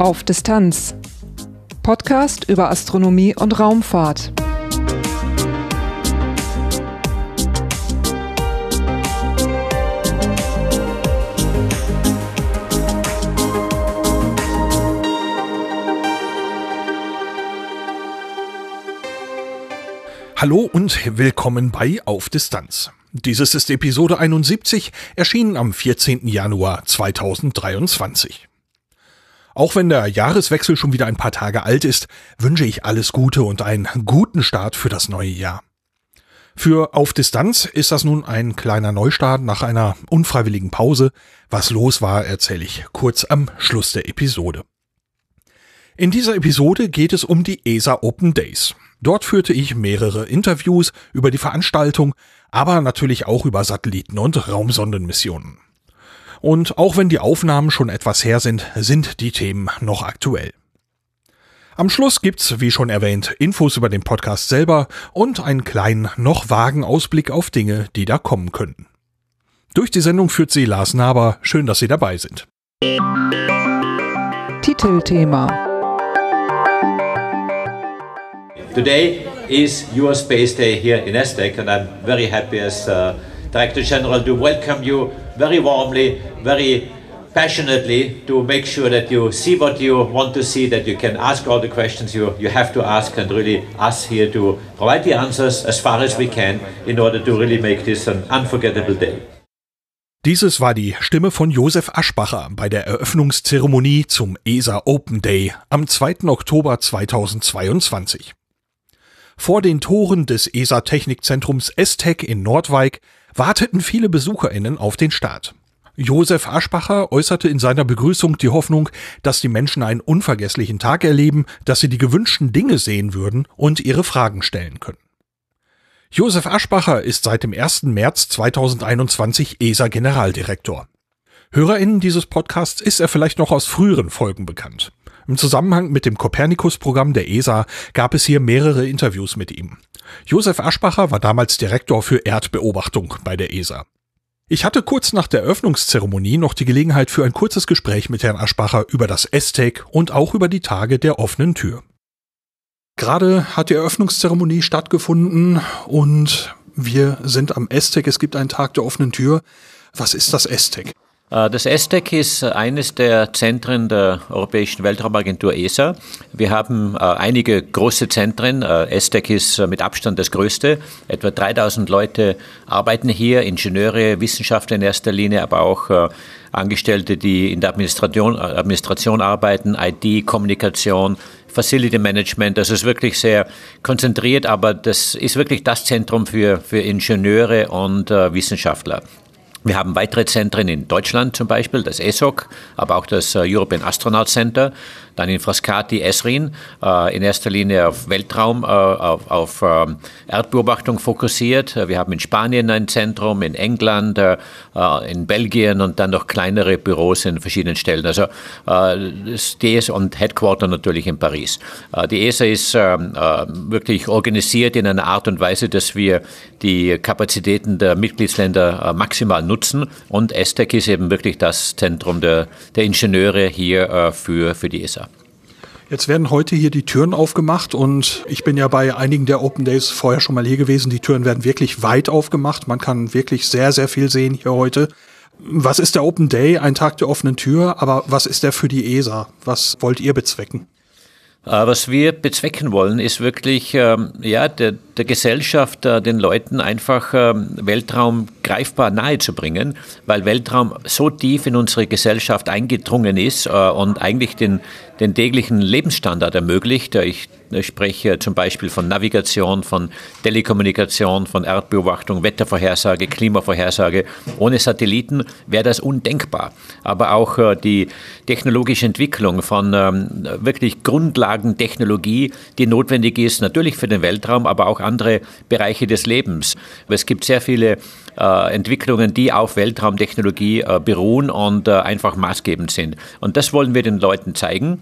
Auf Distanz. Podcast über Astronomie und Raumfahrt. Hallo und willkommen bei Auf Distanz. Dieses ist Episode 71, erschienen am 14. Januar 2023. Auch wenn der Jahreswechsel schon wieder ein paar Tage alt ist, wünsche ich alles Gute und einen guten Start für das neue Jahr. Für Auf Distanz ist das nun ein kleiner Neustart nach einer unfreiwilligen Pause. Was los war, erzähle ich kurz am Schluss der Episode. In dieser Episode geht es um die ESA Open Days. Dort führte ich mehrere Interviews über die Veranstaltung, aber natürlich auch über Satelliten- und Raumsondenmissionen. Und auch wenn die Aufnahmen schon etwas her sind, sind die Themen noch aktuell. Am Schluss gibt's, wie schon erwähnt, Infos über den Podcast selber und einen kleinen, noch vagen Ausblick auf Dinge, die da kommen könnten. Durch die Sendung führt sie Lars Naber. Schön, dass Sie dabei sind. Titelthema Today is your space day here in ESTEC, and I'm very happy as uh, Director General to welcome you very warmly, very passionately to make sure that you see what you want to see, that you can ask all the questions you, you have to ask, and really us here to provide the answers as far as we can in order to really make this an unforgettable day. Dieses war die Stimme von Josef Aschbacher bei der Eröffnungszeremonie zum ESA Open Day am 2. Oktober 2022. Vor den Toren des ESA-Technikzentrums ESTEC in Nordwijk warteten viele BesucherInnen auf den Start. Josef Aschbacher äußerte in seiner Begrüßung die Hoffnung, dass die Menschen einen unvergesslichen Tag erleben, dass sie die gewünschten Dinge sehen würden und ihre Fragen stellen können. Josef Aschbacher ist seit dem 1. März 2021 ESA-Generaldirektor. HörerInnen dieses Podcasts ist er vielleicht noch aus früheren Folgen bekannt. Im Zusammenhang mit dem Copernicus-Programm der ESA gab es hier mehrere Interviews mit ihm. Josef Aschbacher war damals Direktor für Erdbeobachtung bei der ESA. Ich hatte kurz nach der Eröffnungszeremonie noch die Gelegenheit für ein kurzes Gespräch mit Herrn Aschbacher über das ESTEC und auch über die Tage der offenen Tür. Gerade hat die Eröffnungszeremonie stattgefunden und wir sind am ESTEC. Es gibt einen Tag der offenen Tür. Was ist das ESTEC? Äh, das ESTEC ist eines der Zentren der Europäischen Weltraumagentur ESA. Wir haben äh, einige große Zentren. Äh, ESTEC ist mit Abstand das größte. Etwa 3000 Leute arbeiten hier, Ingenieure, Wissenschaftler in erster Linie, aber auch Angestellte, die in der Administration, Administration arbeiten, IT, Kommunikation, Facility Management. Das ist wirklich sehr konzentriert, aber das ist wirklich das Zentrum für, für Ingenieure und äh, Wissenschaftler. Wir haben weitere Zentren in Deutschland zum Beispiel, das ESOC, aber auch das äh, European Astronaut Center, dann in Frascati, Esrin, äh, in erster Linie auf Weltraum, äh, auf, auf ähm, Erdbeobachtung fokussiert. Wir haben in Spanien ein Zentrum, in England, in Belgien und dann noch kleinere Büros in verschiedenen Stellen. Also das DS und Headquarter natürlich in Paris. Die ESA ist ähm, wirklich organisiert in einer Art und Weise, dass wir die Kapazitäten der Mitgliedsländer maximal nutzen. Und ESTEC ist eben wirklich das Zentrum der, der Ingenieure hier äh, für, für die ESA. Jetzt werden heute hier die Türen aufgemacht und ich bin ja bei einigen der Open Days vorher schon mal hier gewesen. Die Türen werden wirklich weit aufgemacht. Man kann wirklich sehr, sehr viel sehen hier heute. Was ist der Open Day? Ein Tag der offenen Tür. Aber was ist der für die ESA? Was wollt ihr bezwecken? Äh, was wir bezwecken wollen, ist wirklich ähm, ja, der, der Gesellschaft, äh, den Leuten einfach ähm, Weltraum greifbar nahe zu bringen, weil Weltraum so tief in unsere Gesellschaft eingedrungen ist äh, und eigentlich den, den täglichen Lebensstandard ermöglicht. Ich ich spreche zum Beispiel von Navigation, von Telekommunikation, von Erdbeobachtung, Wettervorhersage, Klimavorhersage. Ohne Satelliten wäre das undenkbar. Aber auch äh, die technologische Entwicklung von ähm, wirklich Grundlagentechnologie, die notwendig ist, natürlich für den Weltraum, aber auch andere Bereiche des Lebens. Es gibt sehr viele äh, Entwicklungen, die auf Weltraumtechnologie äh, beruhen und einfach maßgebend sind. Und das wollen wir den Leuten zeigen.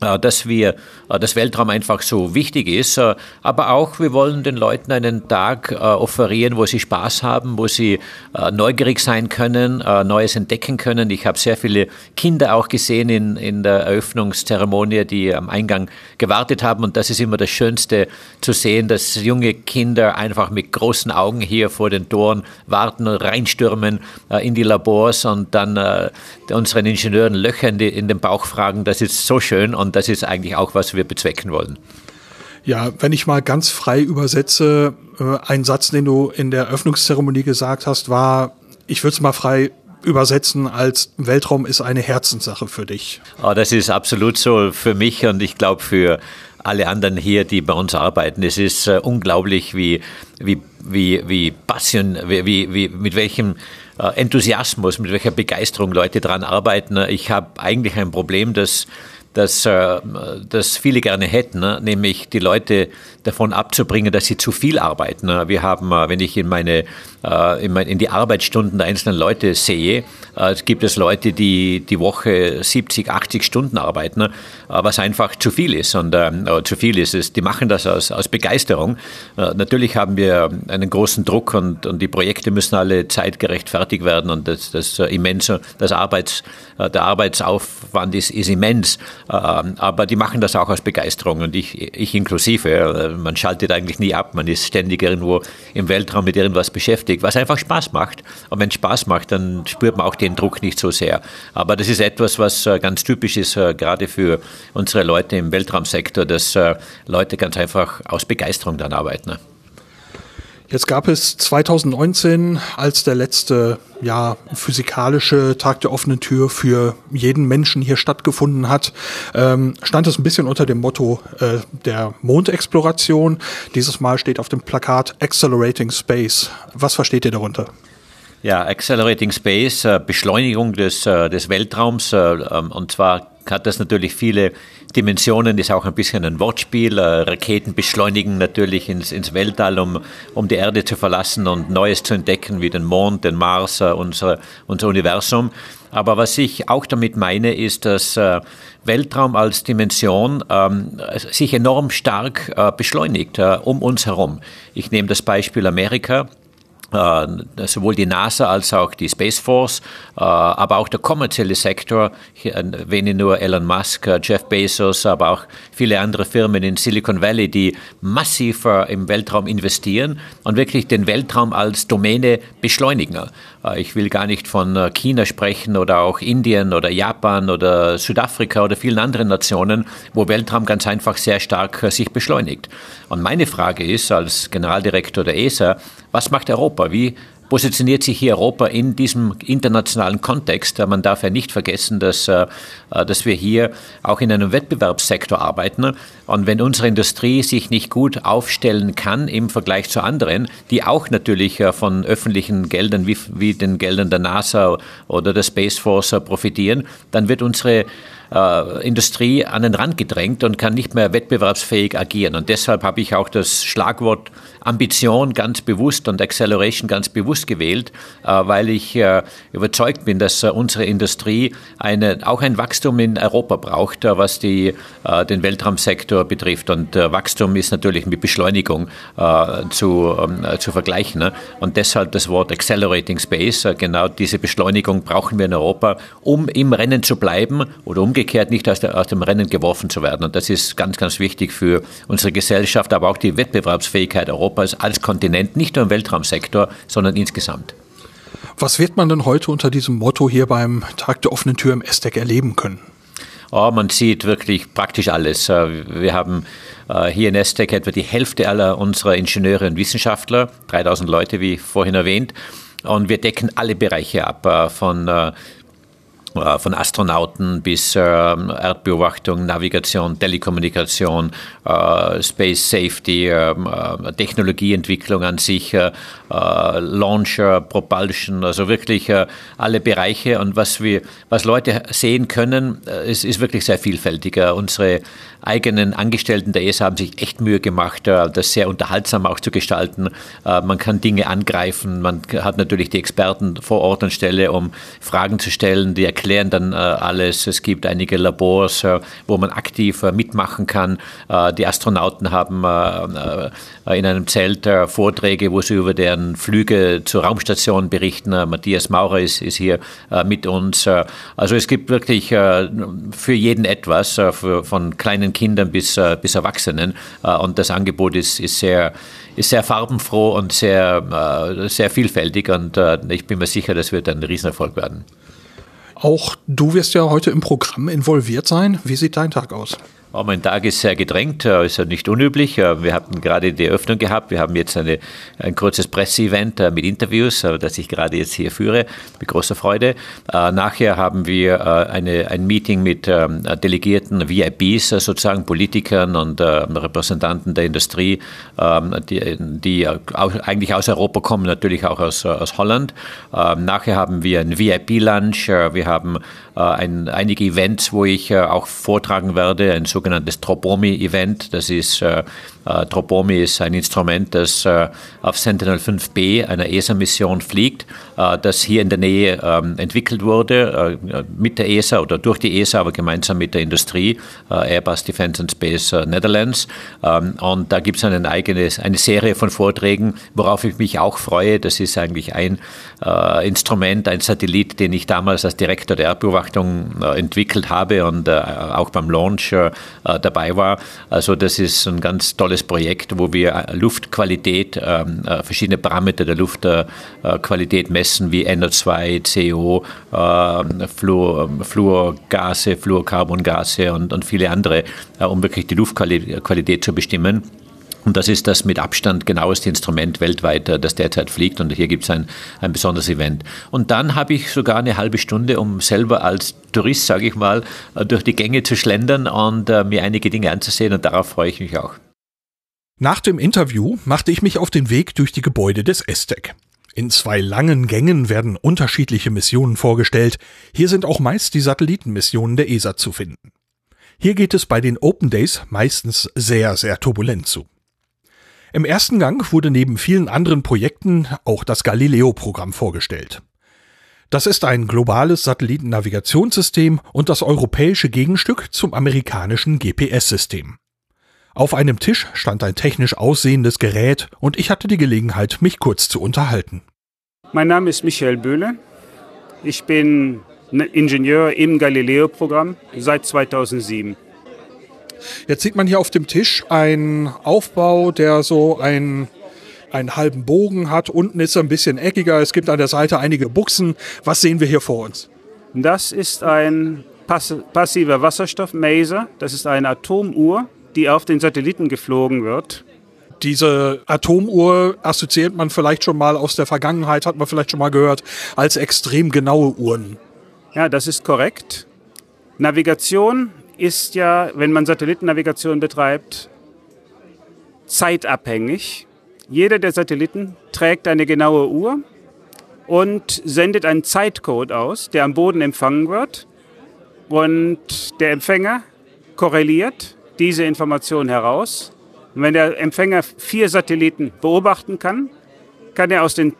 Äh, dass wir, äh, das Weltraum einfach so wichtig ist. Äh, aber auch, wir wollen den Leuten einen Tag offerieren, wo sie Spaß haben, wo sie neugierig sein können, Neues entdecken können. Ich habe sehr viele Kinder auch gesehen in, in der Eröffnungszeremonie, die am Eingang gewartet haben. Und das ist immer das Schönste zu sehen, dass junge Kinder einfach mit großen Augen hier vor den Toren warten und reinstürmen in die Labors und dann unseren Ingenieuren Löcher in, den Bauch fragen. Das ist so schön. Und und das ist eigentlich auch, was wir bezwecken wollen. Ja, wenn ich mal ganz frei übersetze, äh, ein Satz, den du in der Eröffnungszeremonie gesagt hast, war, ich würde es mal frei übersetzen als Weltraum ist eine Herzenssache für dich. Oh, das ist absolut so für mich und ich glaube für alle anderen hier, die bei uns arbeiten. Es ist äh, unglaublich, wie, wie, wie, wie Passion, wie, wie, mit welchem äh, Enthusiasmus, mit welcher Begeisterung Leute daran arbeiten. Ich habe eigentlich ein Problem, dass das, äh, das viele gerne hätten, ne? nämlich die Leute davon abzubringen, dass sie zu viel arbeiten. Ne? Wir haben, äh, wenn ich in meine in die Arbeitsstunden der einzelnen Leute sehe, gibt es Leute, die die Woche 70, 80 Stunden arbeiten, ne? was einfach zu viel ist. Und zu viel ist es. Die machen das aus, aus Begeisterung. Natürlich haben wir einen großen Druck und, und die Projekte müssen alle zeitgerecht fertig werden und das, das immense, das Arbeits, der Arbeitsaufwand ist, ist immens. Ähm, aber die machen das auch aus Begeisterung und ich, ich inklusive. Man schaltet eigentlich nie ab, man ist ständig irgendwo im Weltraum mit irgendwas beschäftigt, was einfach Spaß macht. Und wenn es Spaß macht, dann spürt man auch den Druck nicht so sehr. Aber das ist etwas, was äh, ganz typisch ist, äh, gerade für unsere Leute im Weltraumsektor, dass äh, Leute ganz einfach aus Begeisterung dann arbeiten. Jetzt gab es 2019, als der letzte ja, physikalische Tag der offenen Tür für jeden Menschen hier stattgefunden hat, ähm, stand es ein bisschen unter dem Motto äh, der Mondexploration. Dieses Mal steht auf dem Plakat Accelerating Space. Was versteht ihr darunter? Ja, Accelerating Space, äh, Beschleunigung des, äh, des Weltraums, äh, ähm, und zwar hat das natürlich viele Dimensionen, ist auch ein bisschen ein Wortspiel. Raketen beschleunigen natürlich ins, ins Weltall, um, um die Erde zu verlassen und Neues zu entdecken, wie den Mond, den Mars, unser, unser Universum. Aber was ich auch damit meine, ist, dass Weltraum als Dimension ähm, sich enorm stark äh, beschleunigt äh, um uns herum. Ich nehme das Beispiel Amerika. Äh, sowohl die NASA als auch die Space Force, äh, aber auch der kommerzielle Sektor, äh, wenn ich nur Elon Musk, Jeff Bezos, aber auch viele andere Firmen in Silicon Valley, die massiv im Weltraum investieren und wirklich den Weltraum als Domäne beschleunigen. Ich will gar nicht von China sprechen oder auch Indien oder Japan oder Südafrika oder vielen anderen Nationen, wo Weltraum ganz einfach sehr stark sich beschleunigt. Und meine Frage ist als Generaldirektor der ESA, was macht Europa? Wie positioniert sich hier Europa in diesem internationalen Kontext? Man darf ja nicht vergessen, dass, äh, dass wir hier auch in einem Wettbewerbssektor arbeiten. Und wenn unsere Industrie sich nicht gut aufstellen kann im Vergleich zu anderen, die auch natürlich äh, von öffentlichen Geldern wie, wie den Geldern der NASA oder der Space Force äh, profitieren, dann wird unsere äh, Industrie an den Rand gedrängt und kann nicht mehr wettbewerbsfähig agieren. Und deshalb habe ich auch das Schlagwort Ambition ganz bewusst und Acceleration ganz bewusst gewählt, äh, weil ich äh, überzeugt bin, dass äh, unsere Industrie eine, auch ein Wachstum in Europa braucht, äh, was die, äh, den Weltraumsektor betrifft. Und Wachstum ist natürlich mit Beschleunigung zu, ähm, zu vergleichen. Ne? Und deshalb das Wort Accelerating Space. genau diese Beschleunigung brauchen wir in Europa, um im Rennen zu bleiben oder um umgekehrt nicht aus, der, aus dem Rennen geworfen zu werden. Und das ist ganz, ganz wichtig für unsere Gesellschaft, aber auch die Wettbewerbsfähigkeit Europas als Kontinent, nicht nur im Weltraumsektor, sondern insgesamt. Was wird man denn heute unter diesem Motto hier beim Tag der offenen Tür im ESTEC erleben können? Oh, man sieht wirklich praktisch alles. Äh, wir haben äh, hier in ESTEC etwa die Hälfte aller unserer Ingenieure und Wissenschaftler, 3000 Leute, wie vorhin erwähnt. Und wir decken alle Bereiche ab, äh, von von Astronauten bis äh, Erdbeobachtung, Navigation, Telekommunikation, äh, Space Safety, ähm, äh, Technologieentwicklung an sich, äh, äh, Launcher, Propulsion, also wirklich alle Bereiche. Und was wir, was Leute sehen können, ist, ist wirklich sehr vielfältiger. Unsere eigenen Angestellten der ESA haben sich echt Mühe gemacht, das sehr unterhaltsam auch zu gestalten. Man kann Dinge angreifen, man hat natürlich die Experten vor Ort und Stelle, um Fragen zu stellen, die erklären dann alles. Es gibt einige Labors, wo man aktiv mitmachen kann. die Astronauten haben in einem Zelt Vorträge, wo sie über deren Flüge zur Raumstation berichten. Matthias Maurer ist, ist hier mit uns. also es gibt wirklich für jeden etwas, von kleinen Kindern bis, bis Erwachsenen. und das Angebot ist, ist sehr ist sehr farbenfroh und sehr, äh, sehr vielfältig und äh, ich bin mir sicher, das wird ein Riesenerfolg werden. Auch du wirst ja heute im Programm involviert sein. Wie sieht dein Tag aus? Oh, mein Tag ist sehr gedrängt, äh, ist ja nicht unüblich. Äh, wir hatten gerade die Eröffnung gehabt. Wir haben jetzt eine, ein kurzes Presseevent äh, mit Interviews, das ich gerade jetzt hier führe, mit großer Freude. Nachher haben wir eine, ein Meeting mit ähm, Delegierten, VIPs, sozusagen Politikern und Repräsentanten der Industrie, ähm, die, die eigentlich aus Europa kommen, natürlich auch aus, aus Holland. Ähm, nachher haben wir ein VIP-Lunch. Wir haben ein, einige Events, wo ich auch vortragen werde, ein sogenanntes Tropomi-Event. Das ist äh, äh, Tropomi ist ein Instrument, das äh, auf Sentinel-5B, einer ESA-Mission, fliegt, äh, das hier in der Nähe ähm, entwickelt wurde, äh, mit der ESA oder durch die ESA, aber gemeinsam mit der Industrie, äh, Airbus Defence and Space Netherlands. Ähm, und da gibt es eine Serie von Vorträgen, worauf ich mich auch freue. Das ist eigentlich ein Instrument, ein Satellit, den ich damals als Direktor der Erdbeobachtung entwickelt habe und auch beim Launch dabei war. Also das ist ein ganz tolles Projekt, wo wir äh, Luftqualität, ähm, äh, verschiedene Parameter der Luftqualität messen, wie NO2, CO, ähm, Fluor, Fluorgase, Fluorcarbongase und, und viele andere, äh, um wirklich die Luftqualität zu bestimmen. Und das ist das mit Abstand genaueste Instrument weltweit, das derzeit fliegt. Und hier gibt es ein, ein besonderes Event. Und dann habe ich sogar eine halbe Stunde, um selber als Tourist, sage ich mal, durch die Gänge zu schlendern und äh, mir einige Dinge anzusehen. Und darauf freue ich mich auch. Nach dem Interview machte ich mich auf den Weg durch die Gebäude des ESTEC. In zwei langen Gängen werden unterschiedliche Missionen vorgestellt. Hier sind auch meist die Satellitenmissionen der ESA zu finden. Hier geht es bei den Open Days meistens sehr, sehr turbulent zu. Im ersten Gang wurde neben vielen anderen Projekten auch das Galileo-Programm vorgestellt. Das ist ein globales Satellitennavigationssystem und das europäische Gegenstück zum amerikanischen GPS-System. Auf einem Tisch stand ein technisch aussehendes Gerät und ich hatte die Gelegenheit, mich kurz zu unterhalten. Mein Name ist Michael Böhle. Ich bin Ingenieur im Galileo-Programm seit 2007. Jetzt sieht man hier auf dem Tisch einen Aufbau, der so einen, einen halben Bogen hat. Unten ist er ein bisschen eckiger. Es gibt an der Seite einige Buchsen. Was sehen wir hier vor uns? Das ist ein passiver Wasserstoff-Maser. Das ist eine Atomuhr, die auf den Satelliten geflogen wird. Diese Atomuhr assoziiert man vielleicht schon mal aus der Vergangenheit, hat man vielleicht schon mal gehört, als extrem genaue Uhren. Ja, das ist korrekt. Navigation ist ja, wenn man Satellitennavigation betreibt, zeitabhängig. Jeder der Satelliten trägt eine genaue Uhr und sendet einen Zeitcode aus, der am Boden empfangen wird. Und der Empfänger korreliert diese Information heraus. Und wenn der Empfänger vier Satelliten beobachten kann, kann er aus den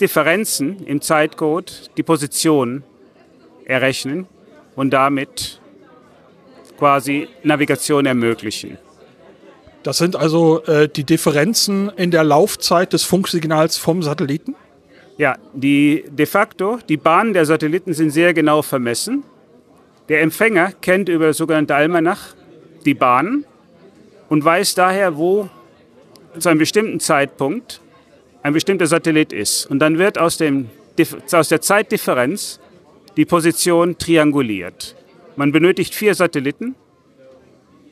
Differenzen im Zeitcode die Position errechnen und damit quasi Navigation ermöglichen. Das sind also äh, die Differenzen in der Laufzeit des Funksignals vom Satelliten? Ja, die de facto, die Bahnen der Satelliten sind sehr genau vermessen. Der Empfänger kennt über sogenannte Almanach die Bahn und weiß daher, wo zu einem bestimmten Zeitpunkt ein bestimmter Satellit ist. Und dann wird aus, dem, aus der Zeitdifferenz die Position trianguliert. Man benötigt vier Satelliten,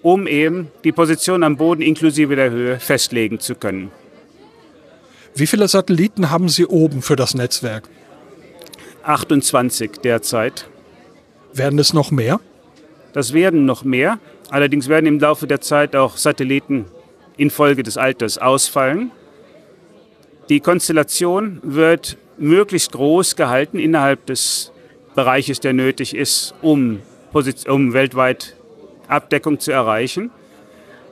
um eben die Position am Boden inklusive der Höhe festlegen zu können. Wie viele Satelliten haben Sie oben für das Netzwerk? 28 derzeit. Werden es noch mehr? Das werden noch mehr. Allerdings werden im Laufe der Zeit auch Satelliten infolge des Alters ausfallen. Die Konstellation wird möglichst groß gehalten innerhalb des Bereiches, der nötig ist, um, um weltweit Abdeckung zu erreichen.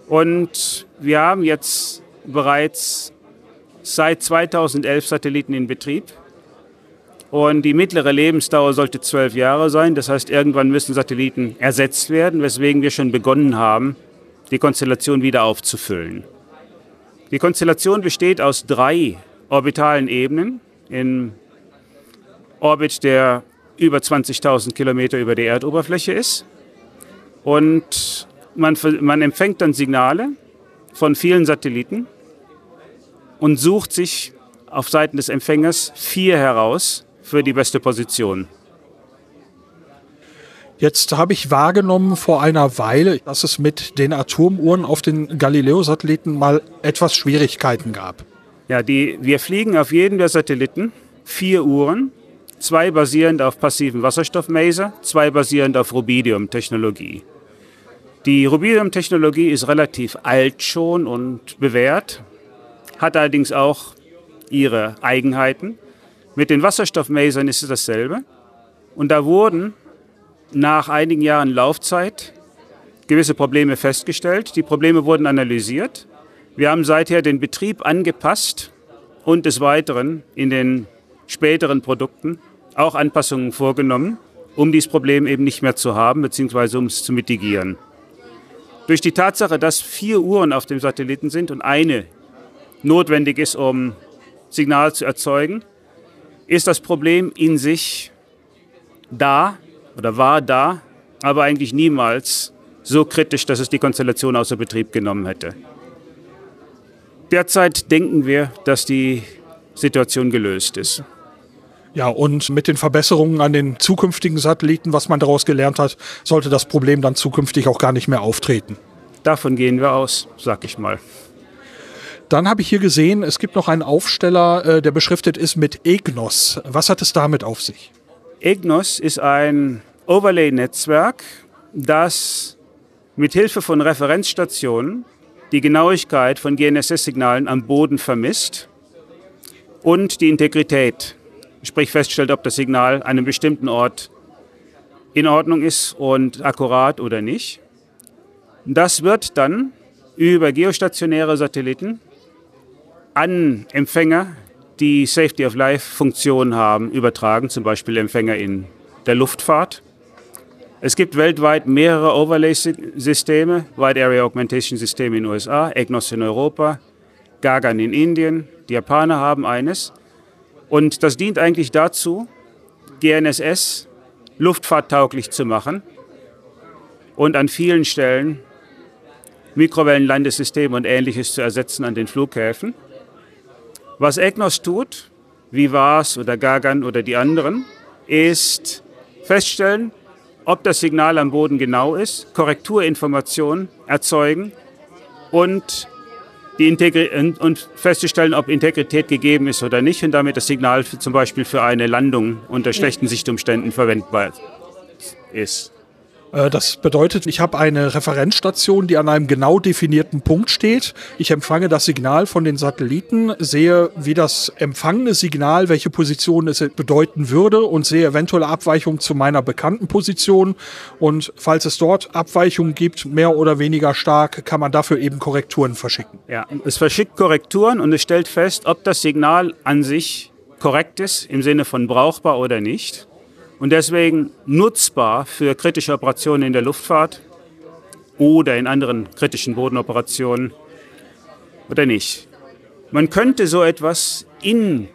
Und wir haben jetzt bereits seit 2011 Satelliten in Betrieb. Und die mittlere Lebensdauer sollte zwölf Jahre sein. Das heißt, irgendwann müssen Satelliten ersetzt werden, weswegen wir schon begonnen haben, die Konstellation wieder aufzufüllen. Die Konstellation besteht aus drei orbitalen Ebenen im Orbit, der über 20.000 Kilometer über der Erdoberfläche ist. Und man, man empfängt dann Signale von vielen Satelliten und sucht sich auf Seiten des Empfängers vier heraus für die beste Position. Jetzt habe ich wahrgenommen vor einer Weile, dass es mit den Atomuhren auf den Galileo-Satelliten mal etwas Schwierigkeiten gab. Ja, die, wir fliegen auf jedem der Satelliten vier Uhren, zwei basierend auf passiven Wasserstoffmaser, zwei basierend auf Rubidium-Technologie. Die Rubidium-Technologie ist relativ alt schon und bewährt, hat allerdings auch ihre Eigenheiten. Mit den Wasserstoffmasern ist es dasselbe. Und da wurden nach einigen Jahren Laufzeit gewisse Probleme festgestellt. Die Probleme wurden analysiert. Wir haben seither den Betrieb angepasst und des Weiteren in den späteren Produkten auch Anpassungen vorgenommen, um dieses Problem eben nicht mehr zu haben, beziehungsweise um es zu mitigieren. Durch die Tatsache, dass vier Uhren auf dem Satelliten sind und eine notwendig ist, um Signal zu erzeugen, ist das Problem in sich da oder war da, aber eigentlich niemals so kritisch, dass es die Konstellation außer Betrieb genommen hätte. Derzeit denken wir, dass die Situation gelöst ist. Ja, und mit den Verbesserungen an den zukünftigen Satelliten, was man daraus gelernt hat, sollte das Problem dann zukünftig auch gar nicht mehr auftreten. Davon gehen wir aus, sag ich mal. Dann habe ich hier gesehen, es gibt noch einen Aufsteller, äh, der beschriftet ist mit EGNOS. Was hat es damit auf sich? EGNOS ist ein Overlay-Netzwerk, das mit Hilfe von Referenzstationen die Genauigkeit von GNSS-Signalen am Boden vermisst und die Integrität sprich feststellt, ob das Signal an einem bestimmten Ort in Ordnung ist und akkurat oder nicht. Das wird dann über geostationäre Satelliten an Empfänger, die Safety of Life Funktionen haben, übertragen, zum Beispiel Empfänger in der Luftfahrt. Es gibt weltweit mehrere Overlay-Systeme, Wide Area Augmentation Systeme in den USA, EGNOS in Europa, Gagan in Indien. Die Japaner haben eines. Und das dient eigentlich dazu, GNSS luftfahrttauglich zu machen und an vielen Stellen Mikrowellenlandesysteme und ähnliches zu ersetzen an den Flughäfen. Was EGNOS tut, wie VARS oder Gagan oder die anderen, ist feststellen, ob das Signal am Boden genau ist, Korrekturinformationen erzeugen und die Integri und festzustellen, ob Integrität gegeben ist oder nicht und damit das Signal für, zum Beispiel für eine Landung unter schlechten Sichtumständen verwendbar ist. Äh, das bedeutet, ich habe eine Referenzstation, die an einem genau definierten Punkt steht. Ich empfange das Signal von den Satelliten, sehe, wie das empfangene Signal, welche Position es bedeuten würde und sehe eventuelle Abweichungen zu meiner bekannten Position. Und falls es dort Abweichungen gibt, mehr oder weniger stark, kann man dafür eben Korrekturen verschicken. Ja, es verschickt Korrekturen und es stellt fest, ob das Signal an sich korrekt ist, im Sinne von brauchbar oder nicht und deswegen nutzbar für kritische Operationen in der Luftfahrt oder in anderen kritischen Bodenoperationen oder nicht. Man könnte so etwas in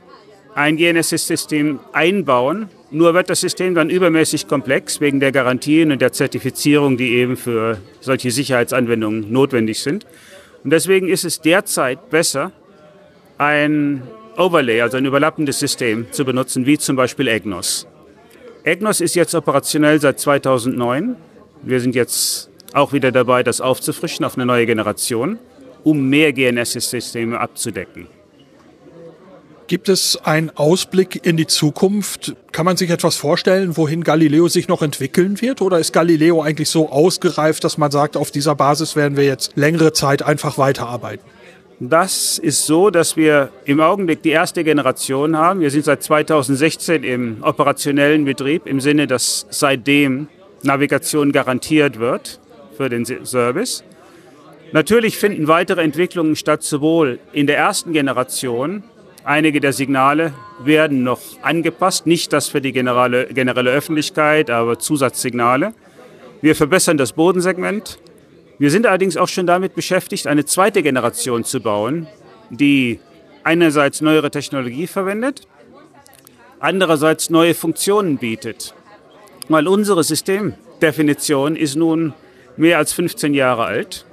ein GNSS-System einbauen, nur wird das System dann übermäßig komplex wegen der Garantien und der Zertifizierung, die eben für solche Sicherheitsanwendungen notwendig sind. Und deswegen ist es derzeit besser, ein Overlay, also ein überlappendes System zu benutzen, wie zum Beispiel EGNOS. EGNOS ist jetzt operationell seit 2009. Wir sind jetzt auch wieder dabei, das aufzufrischen auf eine neue Generation, um mehr GNSS-Systeme abzudecken. Gibt es einen Ausblick in die Zukunft? Kann man sich etwas vorstellen, wohin Galileo sich noch entwickeln wird? Oder ist Galileo eigentlich so ausgereift, dass man sagt, auf dieser Basis werden wir jetzt längere Zeit einfach weiterarbeiten? Das ist so, dass wir im Augenblick die erste Generation haben. Wir sind seit 2016 im operationellen Betrieb, im Sinne, dass seitdem Navigation garantiert wird für den Service. Natürlich finden weitere Entwicklungen statt, sowohl in der ersten Generation Einige der Signale werden noch angepasst, nicht das für die generelle, generelle Öffentlichkeit, aber Zusatzsignale. Wir verbessern das Bodensegment. Wir sind allerdings auch schon damit beschäftigt, eine zweite Generation zu bauen, die einerseits neuere Technologie verwendet, andererseits neue Funktionen bietet. Weil unsere Systemdefinition ist nun mehr als 15 Jahre alt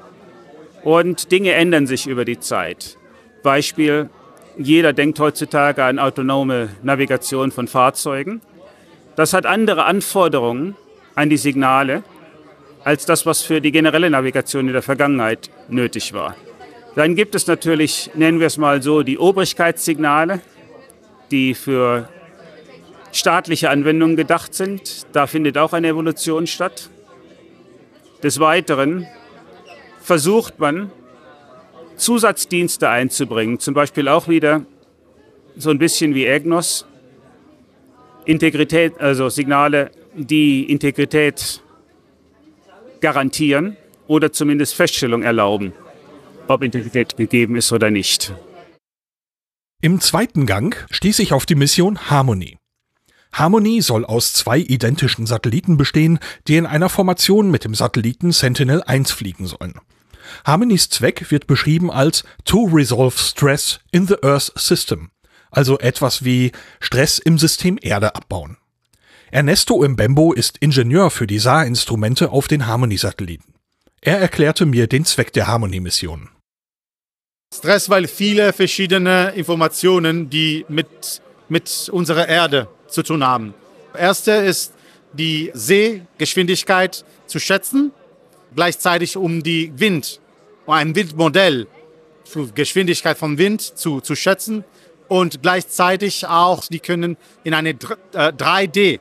und Dinge ändern sich über die Zeit. Beispiel, jeder denkt heutzutage an autonome Navigation von Fahrzeugen. Das hat andere Anforderungen an die Signale als das, was für die generelle Navigation in der Vergangenheit nötig war. Dann gibt es natürlich, nennen wir es mal so, die Obrigkeitssignale, die für staatliche Anwendungen gedacht sind. Da findet auch eine Evolution statt. Des Weiteren versucht man, Zusatzdienste einzubringen, zum Beispiel auch wieder so ein bisschen wie EGNOS, Integrität, also Signale, die Integrität garantieren oder zumindest Feststellung erlauben, ob Integrität gegeben ist oder nicht. Im zweiten Gang stieß ich auf die Mission Harmony. Harmony soll aus zwei identischen Satelliten bestehen, die in einer Formation mit dem Satelliten Sentinel-1 fliegen sollen. Harmonys Zweck wird beschrieben als to resolve stress in the Earth System, also etwas wie Stress im System Erde abbauen. Ernesto Mbembo ist Ingenieur für die SAR-Instrumente auf den Harmony-Satelliten. Er erklärte mir den Zweck der Harmony-Mission. Stress, weil viele verschiedene Informationen, die mit, mit unserer Erde zu tun haben. Erste ist die Seegeschwindigkeit zu schätzen, gleichzeitig um die Wind, ein Windmodell, die Geschwindigkeit vom Wind zu, zu schätzen und gleichzeitig auch, die können in eine 3D äh,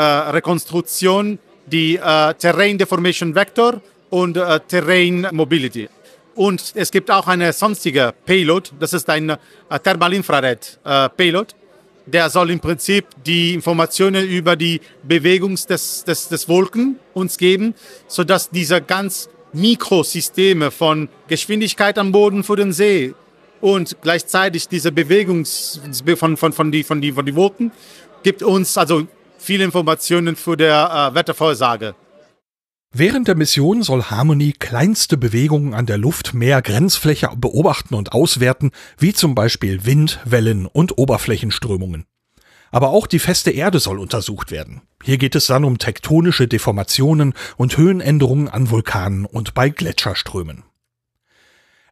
Rekonstruktion die äh, Terrain Deformation Vector und äh, Terrain Mobility. Und es gibt auch eine sonstige Payload, das ist ein äh, Thermalinfrared äh, Payload. Der soll im Prinzip die Informationen über die Bewegung des, des, des Wolken uns geben, sodass diese ganz Mikrosysteme von Geschwindigkeit am Boden für den See und gleichzeitig diese Bewegung von, von, von, die, von, die, von die Wolken gibt uns also viele Informationen für der äh, Wettervorhersage. Während der Mission soll Harmony kleinste Bewegungen an der Luft-Meer-Grenzfläche beobachten und auswerten, wie zum Beispiel Wind, Wellen und Oberflächenströmungen. Aber auch die feste Erde soll untersucht werden. Hier geht es dann um tektonische Deformationen und Höhenänderungen an Vulkanen und bei Gletscherströmen.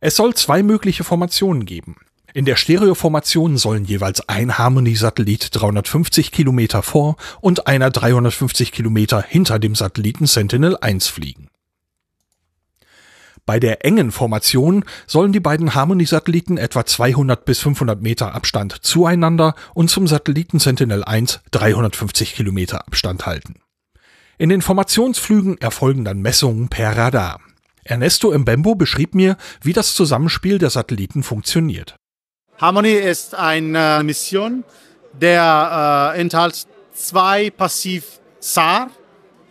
Es soll zwei mögliche Formationen geben. In der Stereoformation sollen jeweils ein Harmony-Satellit 350 Kilometer vor und einer 350 Kilometer hinter dem Satelliten Sentinel-1 fliegen. Bei der engen Formation sollen die beiden Harmony-Satelliten etwa 200 bis 500 Meter Abstand zueinander und zum Satelliten Sentinel-1 350 Kilometer Abstand halten. In den Formationsflügen erfolgen dann Messungen per Radar. Ernesto Mbembo beschrieb mir, wie das Zusammenspiel der Satelliten funktioniert. Harmony ist eine Mission, der äh, enthält zwei passiv SAR,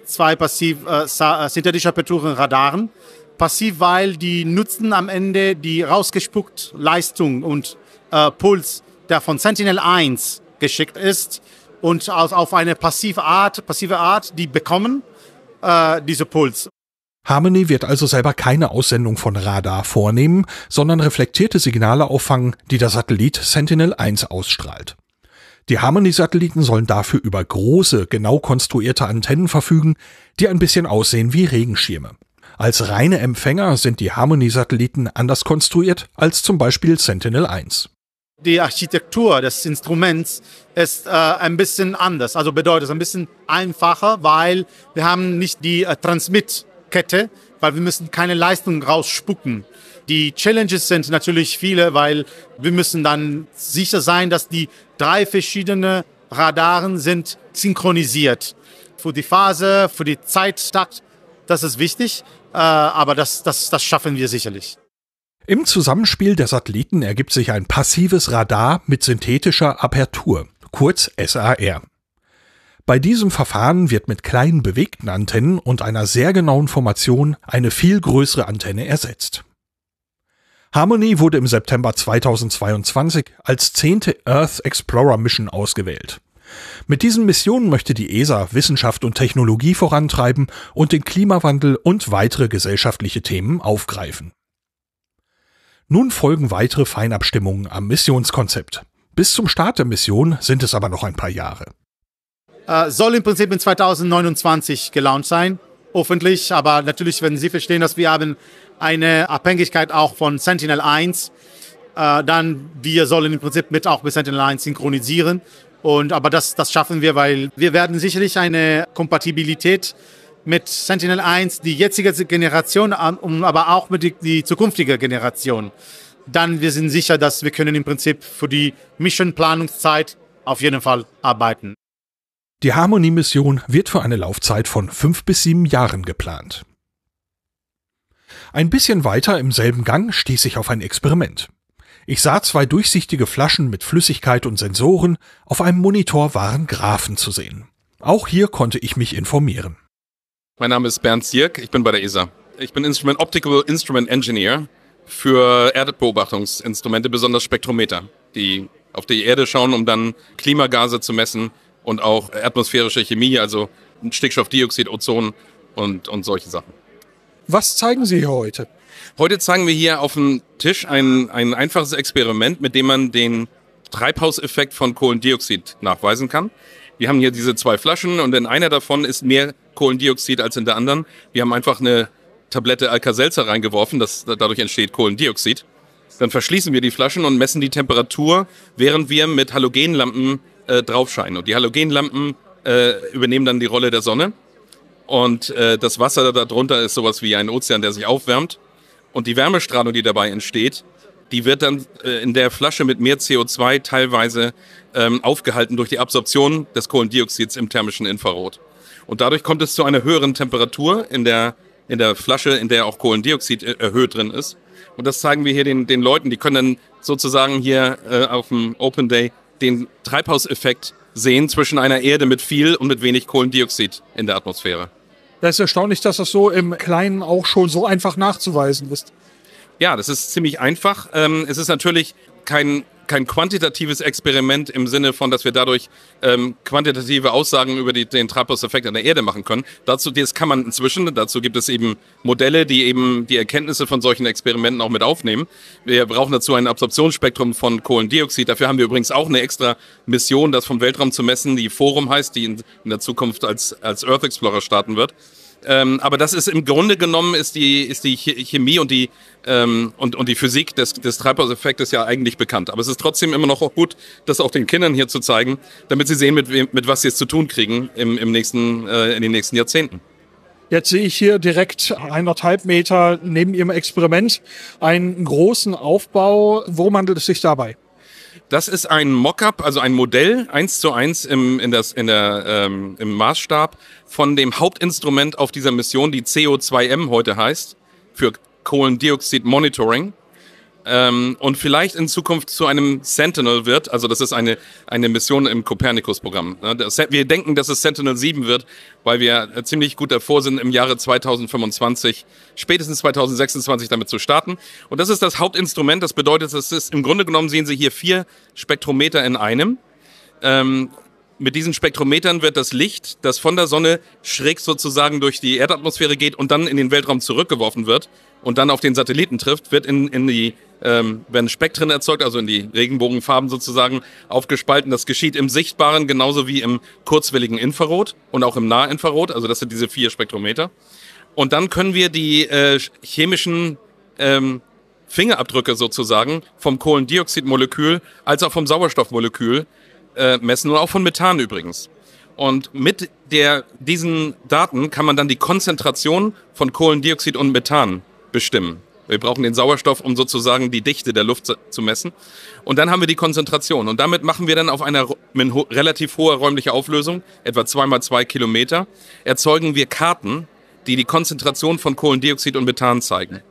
zwei passiv äh, äh, Aperturenradaren. Passiv, weil die nutzen am Ende die rausgespuckt Leistung und äh, Puls, der von Sentinel-1 geschickt ist und auf eine passive Art, passive Art, die bekommen äh, diese Puls. Harmony wird also selber keine Aussendung von Radar vornehmen, sondern reflektierte Signale auffangen, die der Satellit Sentinel-1 ausstrahlt. Die Harmony-Satelliten sollen dafür über große, genau konstruierte Antennen verfügen, die ein bisschen aussehen wie Regenschirme. Als reine Empfänger sind die Harmony-Satelliten anders konstruiert als zum Beispiel Sentinel-1. Die Architektur des Instruments ist äh, ein bisschen anders, also bedeutet es ein bisschen einfacher, weil wir haben nicht die äh, Transmit Kette, weil wir müssen keine Leistung rausspucken. Die Challenges sind natürlich viele, weil wir müssen dann sicher sein, dass die drei verschiedene Radaren sind synchronisiert. Für die Phase, für die Zeittakt, das ist wichtig, äh, aber das, das, das schaffen wir sicherlich. Im Zusammenspiel der Satelliten ergibt sich ein passives Radar mit synthetischer Apertur, kurz SAR. Bei diesem Verfahren wird mit kleinen bewegten Antennen und einer sehr genauen Formation eine viel größere Antenne ersetzt. Harmony wurde im September 2022 als zehnte Earth Explorer Mission ausgewählt. Mit diesen Missionen möchte die ESA Wissenschaft und Technologie vorantreiben und den Klimawandel und weitere gesellschaftliche Themen aufgreifen. Nun folgen weitere Feinabstimmungen am Missionskonzept. Bis zum Start der Mission sind es aber noch ein paar Jahre. Äh, soll im Prinzip in 2029 gelauncht sein, hoffentlich. Aber natürlich, wenn Sie verstehen, dass wir haben eine Abhängigkeit auch von Sentinel-1, äh, dann wir sollen im Prinzip mit auch mit Sentinel-1 synchronisieren. Und, aber das, das schaffen wir, weil wir werden sicherlich eine Kompatibilität mit Sentinel-1, die jetzige Generation, aber auch mit die, die zukünftige Generation. Dann wir sind sicher, dass wir können im Prinzip für die Mission-Planungszeit auf jeden Fall arbeiten. Die Harmonie-Mission wird für eine Laufzeit von fünf bis sieben Jahren geplant. Ein bisschen weiter im selben Gang stieß ich auf ein Experiment. Ich sah zwei durchsichtige Flaschen mit Flüssigkeit und Sensoren, auf einem Monitor waren Graphen zu sehen. Auch hier konnte ich mich informieren. Mein Name ist Bernd Sierk, ich bin bei der ESA. Ich bin Instrument Optical Instrument Engineer für Erdbeobachtungsinstrumente, besonders Spektrometer, die auf die Erde schauen, um dann Klimagase zu messen und auch atmosphärische Chemie, also Stickstoffdioxid, Ozon und, und solche Sachen. Was zeigen Sie hier heute? Heute zeigen wir hier auf dem Tisch ein, ein einfaches Experiment, mit dem man den Treibhauseffekt von Kohlendioxid nachweisen kann. Wir haben hier diese zwei Flaschen und in einer davon ist mehr Kohlendioxid als in der anderen. Wir haben einfach eine Tablette Alka-Seltzer reingeworfen, das, dadurch entsteht Kohlendioxid. Dann verschließen wir die Flaschen und messen die Temperatur, während wir mit Halogenlampen äh, draufscheinen. Und die Halogenlampen äh, übernehmen dann die Rolle der Sonne. Und äh, das Wasser darunter ist sowas wie ein Ozean, der sich aufwärmt. Und die Wärmestrahlung, die dabei entsteht, die wird dann äh, in der Flasche mit mehr CO2 teilweise ähm, aufgehalten durch die Absorption des Kohlendioxids im thermischen Infrarot. Und dadurch kommt es zu einer höheren Temperatur in der, in der Flasche, in der auch Kohlendioxid äh, erhöht drin ist. Und das zeigen wir hier den, den Leuten. Die können dann sozusagen hier äh, auf dem Open Day den Treibhauseffekt sehen zwischen einer Erde mit viel und mit wenig Kohlendioxid in der Atmosphäre. Das ist erstaunlich, dass das so im Kleinen auch schon so einfach nachzuweisen ist. Ja, das ist ziemlich einfach. Ähm, es ist natürlich kein kein quantitatives Experiment im Sinne von, dass wir dadurch ähm, quantitative Aussagen über die, den Treibhauseffekt an der Erde machen können. Dazu, das kann man inzwischen, dazu gibt es eben Modelle, die eben die Erkenntnisse von solchen Experimenten auch mit aufnehmen. Wir brauchen dazu ein Absorptionsspektrum von Kohlendioxid. Dafür haben wir übrigens auch eine extra Mission, das vom Weltraum zu messen, die Forum heißt, die in, in der Zukunft als, als Earth Explorer starten wird. Ähm, aber das ist im Grunde genommen ist die, ist die Chemie und die, ähm, und, und die Physik des, des Treibhauseffektes ja eigentlich bekannt. Aber es ist trotzdem immer noch auch gut, das auch den Kindern hier zu zeigen, damit sie sehen, mit, mit was sie es zu tun kriegen im, im nächsten, äh, in den nächsten Jahrzehnten. Jetzt sehe ich hier direkt eineinhalb Meter neben Ihrem Experiment einen großen Aufbau. Worum handelt es sich dabei? Das ist ein Mockup, also ein Modell, eins zu eins im, in das, in der, ähm, im Maßstab von dem Hauptinstrument auf dieser Mission, die CO2M heute heißt, für Kohlendioxid Monitoring ähm, und vielleicht in Zukunft zu einem Sentinel wird. Also das ist eine, eine Mission im Copernicus-Programm. Wir denken, dass es Sentinel 7 wird, weil wir ziemlich gut davor sind, im Jahre 2025, spätestens 2026 damit zu starten. Und das ist das Hauptinstrument. Das bedeutet, das ist im Grunde genommen sehen Sie hier vier Spektrometer in einem. Ähm, mit diesen Spektrometern wird das Licht, das von der Sonne schräg sozusagen durch die Erdatmosphäre geht und dann in den Weltraum zurückgeworfen wird und dann auf den Satelliten trifft, wird in, in die ähm, werden Spektren erzeugt, also in die Regenbogenfarben sozusagen aufgespalten. Das geschieht im sichtbaren genauso wie im kurzwelligen Infrarot und auch im Nahinfrarot. Also das sind diese vier Spektrometer. Und dann können wir die äh, chemischen ähm, Fingerabdrücke sozusagen vom Kohlendioxidmolekül als auch vom Sauerstoffmolekül äh, messen und auch von Methan übrigens. Und mit der, diesen Daten kann man dann die Konzentration von Kohlendioxid und Methan bestimmen. Wir brauchen den Sauerstoff, um sozusagen die Dichte der Luft zu messen. Und dann haben wir die Konzentration. Und damit machen wir dann auf einer relativ hoher räumlicher Auflösung, etwa zweimal zwei Kilometer, erzeugen wir Karten, die die Konzentration von Kohlendioxid und Methan zeigen.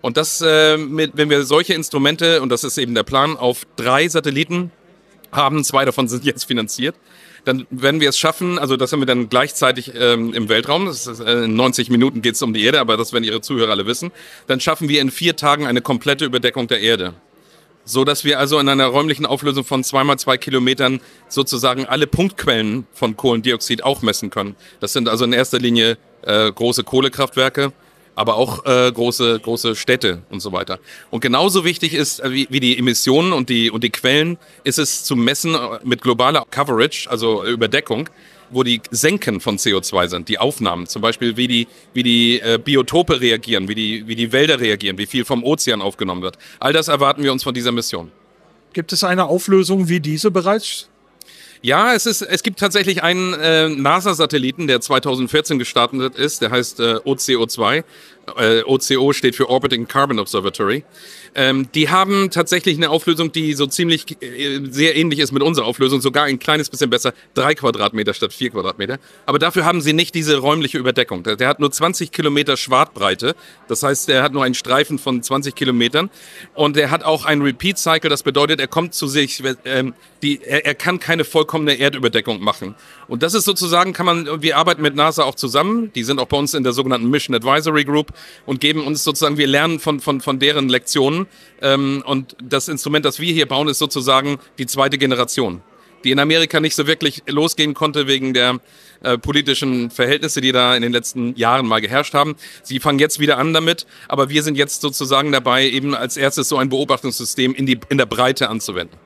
Und das, äh, mit, wenn wir solche Instrumente, und das ist eben der Plan, auf drei Satelliten haben, zwei davon sind jetzt finanziert, dann werden wir es schaffen, also das haben wir dann gleichzeitig ähm, im Weltraum, das ist, äh, in 90 Minuten geht es um die Erde, aber das werden Ihre Zuhörer alle wissen, dann schaffen wir in vier Tagen eine komplette Überdeckung der Erde. So dass wir also in einer räumlichen Auflösung von zweimal zwei Kilometern sozusagen alle Punktquellen von Kohlendioxid auch messen können. Das sind also in erster Linie äh, große Kohlekraftwerke, aber auch äh, große, große Städte und so weiter. Und genauso wichtig ist, äh, wie, wie die Emissionen und die, und die Quellen, ist es zu messen äh, mit globaler Coverage, also Überdeckung, wo die Senken von CO2 sind, die Aufnahmen, zum Beispiel wie die, wie die äh, Biotope reagieren, wie die, wie die Wälder reagieren, wie viel vom Ozean aufgenommen wird. All das erwarten wir uns von dieser Mission. Gibt es eine Auflösung wie diese bereits? Ja, es, ist, es gibt tatsächlich einen äh, NASA-Satelliten, der 2014 gestartet ist, der heißt äh, OCO2. Äh, OCO steht für Orbiting Carbon Observatory. Ähm, die haben tatsächlich eine Auflösung, die so ziemlich äh, sehr ähnlich ist mit unserer Auflösung, sogar ein kleines bisschen besser, drei Quadratmeter statt vier Quadratmeter. Aber dafür haben sie nicht diese räumliche Überdeckung. Der, der hat nur 20 Kilometer Schwartbreite, das heißt, der hat nur einen Streifen von 20 Kilometern und er hat auch einen Repeat Cycle, das bedeutet, er kommt zu sich, ähm, die, er, er kann keine vollkommene Erdüberdeckung machen. Und das ist sozusagen, kann man, wir arbeiten mit NASA auch zusammen, die sind auch bei uns in der sogenannten Mission Advisory Group und geben uns sozusagen, wir lernen von, von, von deren Lektionen ähm, und das Instrument, das wir hier bauen, ist sozusagen die zweite Generation, die in Amerika nicht so wirklich losgehen konnte wegen der äh, politischen Verhältnisse, die da in den letzten Jahren mal geherrscht haben. Sie fangen jetzt wieder an damit, aber wir sind jetzt sozusagen dabei, eben als erstes so ein Beobachtungssystem in, die, in der Breite anzuwenden.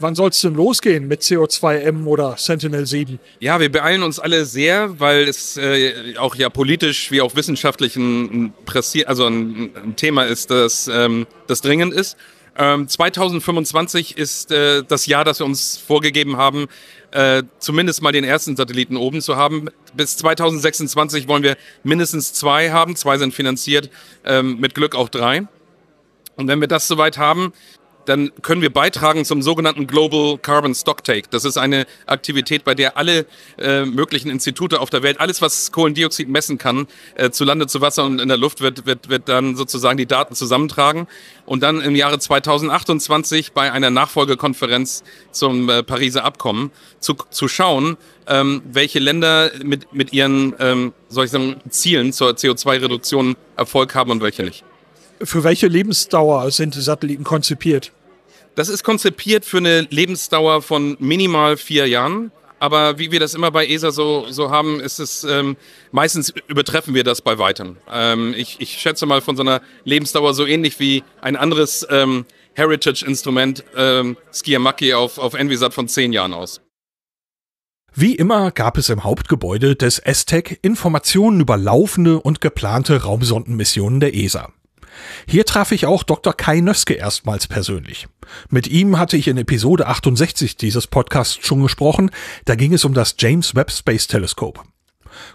Wann soll es denn losgehen mit CO2M oder Sentinel-7? Ja, wir beeilen uns alle sehr, weil es äh, auch ja politisch wie auch wissenschaftlich ein, Pressi also ein, ein, Thema ist, das, ähm, das dringend ist. Ähm, 2025 ist äh, das Jahr, das wir uns vorgegeben haben, äh, zumindest mal den ersten Satelliten oben zu haben. Bis 2026 wollen wir mindestens zwei haben. Zwei sind finanziert, ähm, mit Glück auch drei. Und wenn wir das soweit haben, dann können wir beitragen zum sogenannten Global Carbon Stocktake. Das ist eine Aktivität, bei der alle äh, möglichen Institute auf der Welt, alles was Kohlendioxid messen kann, äh, zu Lande, zu Wasser und in der Luft, wird, wird, wird dann sozusagen die Daten zusammentragen und dann im Jahre 2028 bei einer Nachfolgekonferenz zum äh, Pariser Abkommen zu, zu schauen, ähm, welche Länder mit, mit ihren ähm, soll ich sagen, Zielen zur CO2-Reduktion Erfolg haben und welche nicht. Für welche Lebensdauer sind die Satelliten konzipiert? Das ist konzipiert für eine Lebensdauer von minimal vier Jahren. Aber wie wir das immer bei ESA so, so haben, ist es ähm, meistens übertreffen wir das bei weitem. Ähm, ich, ich schätze mal von so einer Lebensdauer so ähnlich wie ein anderes ähm, Heritage-Instrument ähm, Skiamaki auf, auf Envisat von zehn Jahren aus. Wie immer gab es im Hauptgebäude des STEC Informationen über laufende und geplante Raumsondenmissionen der ESA. Hier traf ich auch Dr. Kai Nöske erstmals persönlich. Mit ihm hatte ich in Episode 68 dieses Podcasts schon gesprochen, da ging es um das James Webb Space Telescope.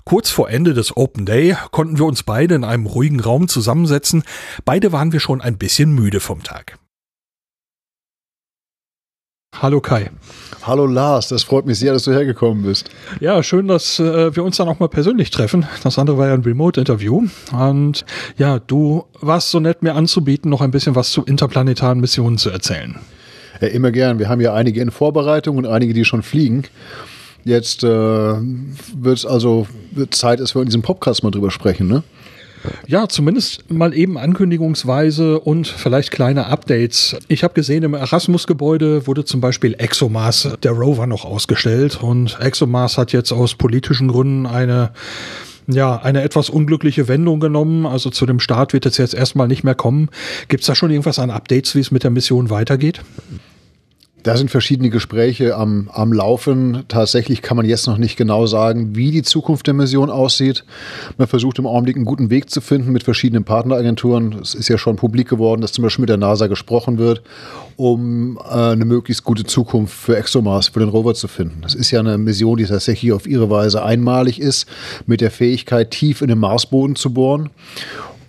Kurz vor Ende des Open Day konnten wir uns beide in einem ruhigen Raum zusammensetzen, beide waren wir schon ein bisschen müde vom Tag. Hallo Kai. Hallo Lars, das freut mich sehr, dass du hergekommen bist. Ja, schön, dass äh, wir uns dann auch mal persönlich treffen. Das andere war ja ein Remote-Interview. Und ja, du warst so nett, mir anzubieten, noch ein bisschen was zu interplanetaren Missionen zu erzählen. Ja, immer gern. Wir haben ja einige in Vorbereitung und einige, die schon fliegen. Jetzt äh, wird es also Zeit, dass wir in diesem Podcast mal drüber sprechen, ne? Ja, zumindest mal eben ankündigungsweise und vielleicht kleine Updates. Ich habe gesehen, im Erasmus-Gebäude wurde zum Beispiel ExoMars, der Rover, noch ausgestellt. Und ExoMars hat jetzt aus politischen Gründen eine ja, eine etwas unglückliche Wendung genommen. Also zu dem Start wird es jetzt erstmal nicht mehr kommen. Gibt es da schon irgendwas an Updates, wie es mit der Mission weitergeht? Da sind verschiedene Gespräche am, am Laufen. Tatsächlich kann man jetzt noch nicht genau sagen, wie die Zukunft der Mission aussieht. Man versucht im Augenblick einen guten Weg zu finden mit verschiedenen Partneragenturen. Es ist ja schon publik geworden, dass zum Beispiel mit der NASA gesprochen wird, um äh, eine möglichst gute Zukunft für ExoMars, für den Rover zu finden. Das ist ja eine Mission, die tatsächlich auf ihre Weise einmalig ist, mit der Fähigkeit, tief in den Marsboden zu bohren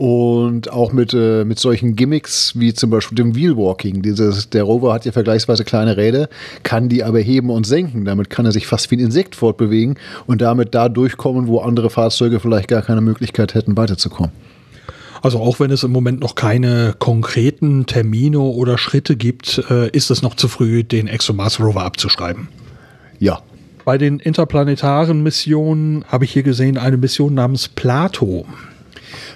und auch mit, äh, mit solchen Gimmicks wie zum Beispiel dem Wheelwalking. Dieses, der Rover hat ja vergleichsweise kleine Räder, kann die aber heben und senken. Damit kann er sich fast wie ein Insekt fortbewegen und damit da durchkommen, wo andere Fahrzeuge vielleicht gar keine Möglichkeit hätten, weiterzukommen. Also auch wenn es im Moment noch keine konkreten Termine oder Schritte gibt, äh, ist es noch zu früh, den ExoMars Rover abzuschreiben. Ja, Bei den interplanetaren Missionen habe ich hier gesehen eine Mission namens Plato.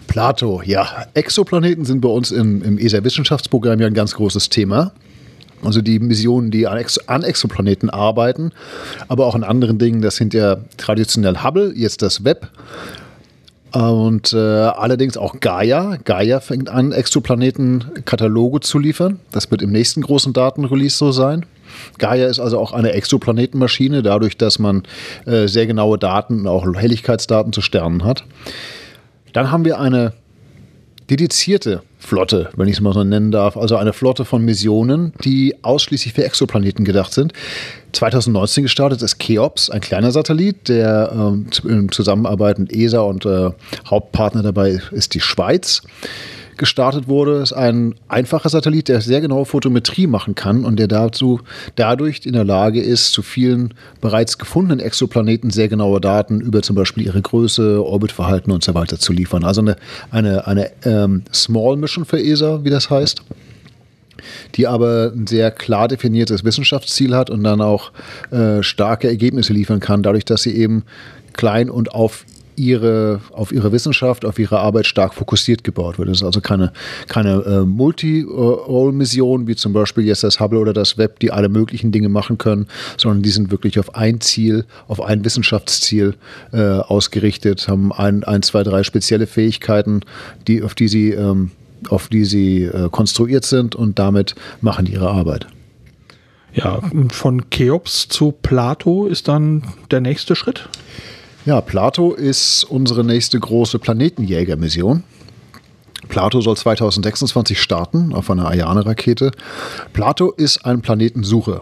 Plato, ja. Exoplaneten sind bei uns im, im ESA-Wissenschaftsprogramm ja ein ganz großes Thema. Also die Missionen, die an, Ex an, Exoplaneten arbeiten, aber auch an anderen Dingen, das sind ja traditionell Hubble, jetzt das Web. Und äh, allerdings auch Gaia. Gaia fängt an, Exoplaneten-Kataloge zu liefern. Das wird im nächsten großen Datenrelease so sein. Gaia ist also auch eine Exoplanetenmaschine, dadurch, dass man äh, sehr genaue Daten, auch Helligkeitsdaten zu Sternen hat. Dann haben wir eine dedizierte Flotte, wenn ich es mal so nennen darf, also eine Flotte von Missionen, die ausschließlich für Exoplaneten gedacht sind. 2019 gestartet ist Cheops, ein kleiner Satellit, der äh, in Zusammenarbeit mit ESA und äh, Hauptpartner dabei ist die Schweiz gestartet wurde, ist ein einfacher Satellit, der sehr genaue Photometrie machen kann und der dazu dadurch in der Lage ist, zu vielen bereits gefundenen Exoplaneten sehr genaue Daten über zum Beispiel ihre Größe, Orbitverhalten und so weiter zu liefern. Also eine, eine, eine ähm, Small Mission für ESA, wie das heißt die aber ein sehr klar definiertes Wissenschaftsziel hat und dann auch äh, starke Ergebnisse liefern kann, dadurch, dass sie eben klein und auf ihre, auf ihre Wissenschaft, auf ihre Arbeit stark fokussiert gebaut wird. Es ist also keine, keine äh, Multi-Role-Mission, wie zum Beispiel jetzt das Hubble oder das Web, die alle möglichen Dinge machen können, sondern die sind wirklich auf ein Ziel, auf ein Wissenschaftsziel äh, ausgerichtet, haben ein, ein, zwei, drei spezielle Fähigkeiten, die, auf die sie, ähm, auf die sie äh, konstruiert sind und damit machen die ihre Arbeit. Ja, von Cheops zu Plato ist dann der nächste Schritt? Ja, Plato ist unsere nächste große Planetenjäger-Mission. Plato soll 2026 starten auf einer Ariane-Rakete. Plato ist ein Planetensucher.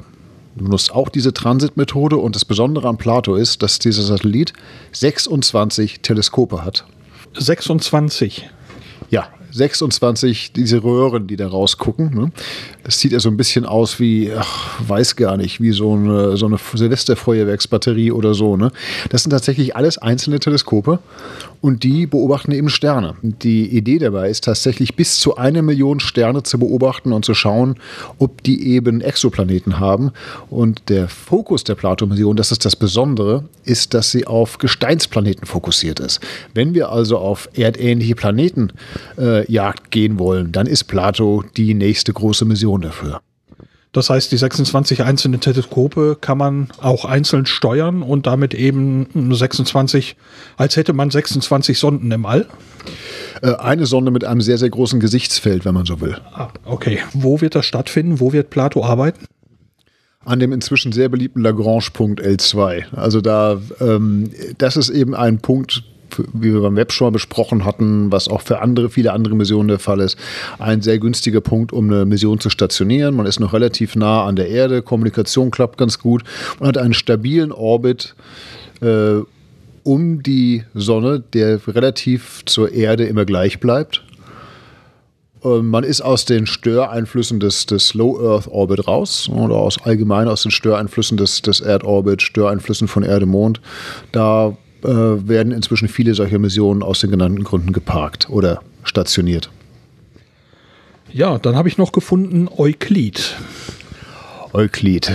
Du nutzt auch diese Transitmethode und das Besondere an Plato ist, dass dieser Satellit 26 Teleskope hat. 26? Ja, 26 diese Röhren, die da rausgucken. Ne? Das sieht ja so ein bisschen aus wie, ach, weiß gar nicht, wie so eine, so eine Silvesterfeuerwerksbatterie oder so. Ne? Das sind tatsächlich alles einzelne Teleskope und die beobachten eben Sterne. Die Idee dabei ist tatsächlich bis zu eine Million Sterne zu beobachten und zu schauen, ob die eben Exoplaneten haben. Und der Fokus der Plato-Mission, das ist das Besondere, ist, dass sie auf Gesteinsplaneten fokussiert ist. Wenn wir also auf erdähnliche Planeten äh, gehen wollen, dann ist Plato die nächste große Mission dafür. Das heißt, die 26 einzelnen Teleskope kann man auch einzeln steuern und damit eben 26, als hätte man 26 Sonden im All? Äh, eine Sonde mit einem sehr, sehr großen Gesichtsfeld, wenn man so will. Ah, okay. Wo wird das stattfinden? Wo wird Plato arbeiten? an dem inzwischen sehr beliebten Lagrange-Punkt L2. Also da, ähm, das ist eben ein Punkt, wie wir beim Web schon besprochen hatten, was auch für andere, viele andere Missionen der Fall ist, ein sehr günstiger Punkt, um eine Mission zu stationieren. Man ist noch relativ nah an der Erde, Kommunikation klappt ganz gut und hat einen stabilen Orbit äh, um die Sonne, der relativ zur Erde immer gleich bleibt. Und man ist aus den Störeinflüssen des, des Low Earth Orbit raus oder aus allgemein aus den Störeinflüssen des, des Erdorbit, Störeinflüssen von Erde, Mond. Da äh, werden inzwischen viele solcher Missionen aus den genannten Gründen geparkt oder stationiert. Ja, dann habe ich noch gefunden Euklid. Euklid.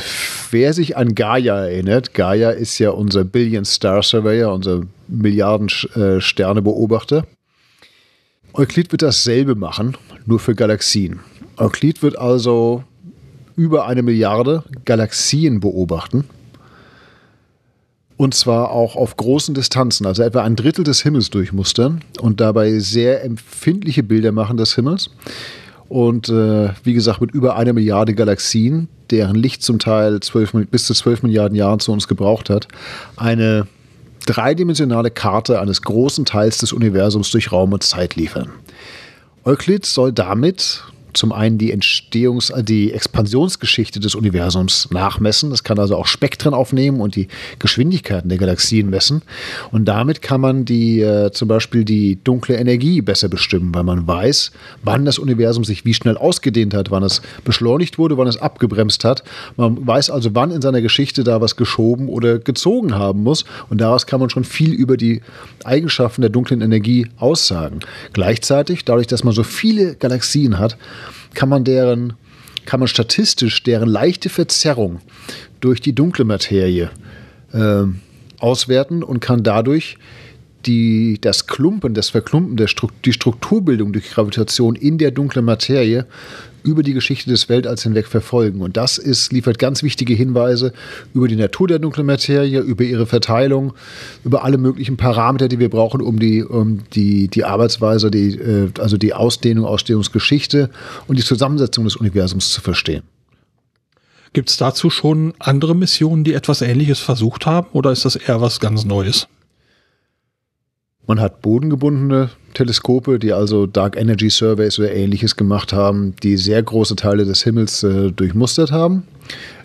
Wer sich an Gaia erinnert, Gaia ist ja unser Billion Star Surveyor, unser Milliarden Sterne Beobachter. Euklid wird dasselbe machen, nur für Galaxien. Euklid wird also über eine Milliarde Galaxien beobachten und zwar auch auf großen Distanzen, also etwa ein Drittel des Himmels durchmustern und dabei sehr empfindliche Bilder machen des Himmels. Und äh, wie gesagt, mit über einer Milliarde Galaxien, deren Licht zum Teil 12, bis zu 12 Milliarden Jahren zu uns gebraucht hat, eine dreidimensionale Karte eines großen Teils des Universums durch Raum und Zeit liefern. Euklid soll damit zum einen die Entstehungs-, die Expansionsgeschichte des Universums nachmessen. Das kann also auch Spektren aufnehmen und die Geschwindigkeiten der Galaxien messen. Und damit kann man die, äh, zum Beispiel die dunkle Energie besser bestimmen, weil man weiß, wann das Universum sich wie schnell ausgedehnt hat, wann es beschleunigt wurde, wann es abgebremst hat. Man weiß also, wann in seiner Geschichte da was geschoben oder gezogen haben muss. Und daraus kann man schon viel über die Eigenschaften der dunklen Energie aussagen. Gleichzeitig, dadurch, dass man so viele Galaxien hat, kann man deren, kann man statistisch deren leichte Verzerrung durch die dunkle Materie äh, auswerten und kann dadurch die, das Klumpen, das Verklumpen, der Stru die Strukturbildung durch Gravitation in der dunklen Materie über die Geschichte des Weltalls hinweg verfolgen. Und das ist, liefert ganz wichtige Hinweise über die Natur der dunklen Materie, über ihre Verteilung, über alle möglichen Parameter, die wir brauchen, um die, um die, die Arbeitsweise, die, äh, also die Ausdehnung, Ausdehnungsgeschichte und die Zusammensetzung des Universums zu verstehen. Gibt es dazu schon andere Missionen, die etwas Ähnliches versucht haben, oder ist das eher was ganz Neues? Man hat bodengebundene Teleskope, die also Dark Energy Surveys oder ähnliches gemacht haben, die sehr große Teile des Himmels äh, durchmustert haben,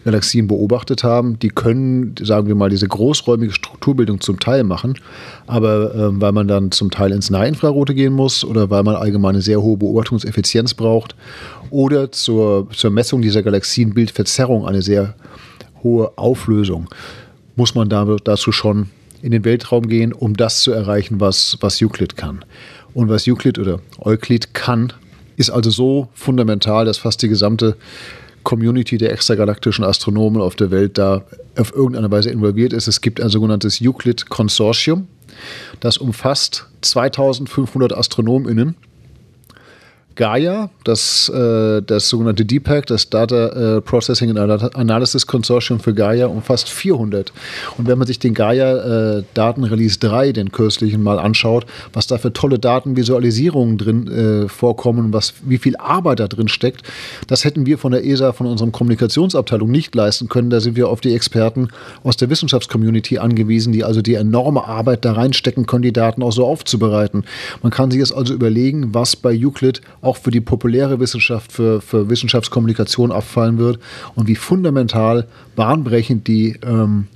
Galaxien beobachtet haben. Die können, sagen wir mal, diese großräumige Strukturbildung zum Teil machen, aber äh, weil man dann zum Teil ins Nahinfrarote gehen muss oder weil man allgemein eine sehr hohe Beobachtungseffizienz braucht oder zur, zur Messung dieser Galaxienbildverzerrung eine sehr hohe Auflösung, muss man dazu schon in den Weltraum gehen, um das zu erreichen, was, was Euclid kann. Und was Euclid oder Euclid kann, ist also so fundamental, dass fast die gesamte Community der extragalaktischen Astronomen auf der Welt da auf irgendeine Weise involviert ist. Es gibt ein sogenanntes Euclid-Konsortium, das umfasst 2500 AstronomInnen Gaia, das, äh, das sogenannte DPAC, das Data äh, Processing and Analysis Consortium für Gaia, umfasst 400. Und wenn man sich den Gaia äh, Datenrelease 3, den kürzlichen, mal anschaut, was da für tolle Datenvisualisierungen drin vorkommen, was, wie viel Arbeit da drin steckt, das hätten wir von der ESA, von unserem Kommunikationsabteilung nicht leisten können. Da sind wir auf die Experten aus der Wissenschaftscommunity angewiesen, die also die enorme Arbeit da reinstecken können, die Daten auch so aufzubereiten. Man kann sich jetzt also überlegen, was bei Euclid auch für die populäre Wissenschaft, für, für Wissenschaftskommunikation abfallen wird und wie fundamental bahnbrechend die, ähm,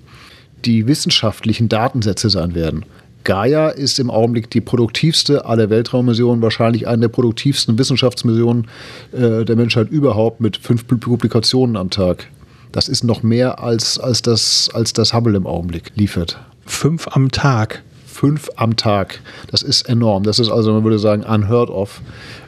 die wissenschaftlichen Datensätze sein werden. Gaia ist im Augenblick die produktivste aller Weltraummissionen, wahrscheinlich eine der produktivsten Wissenschaftsmissionen äh, der Menschheit überhaupt mit fünf Publikationen am Tag. Das ist noch mehr als, als, das, als das Hubble im Augenblick liefert. Fünf am Tag fünf am Tag. Das ist enorm. Das ist also, man würde sagen, unheard of,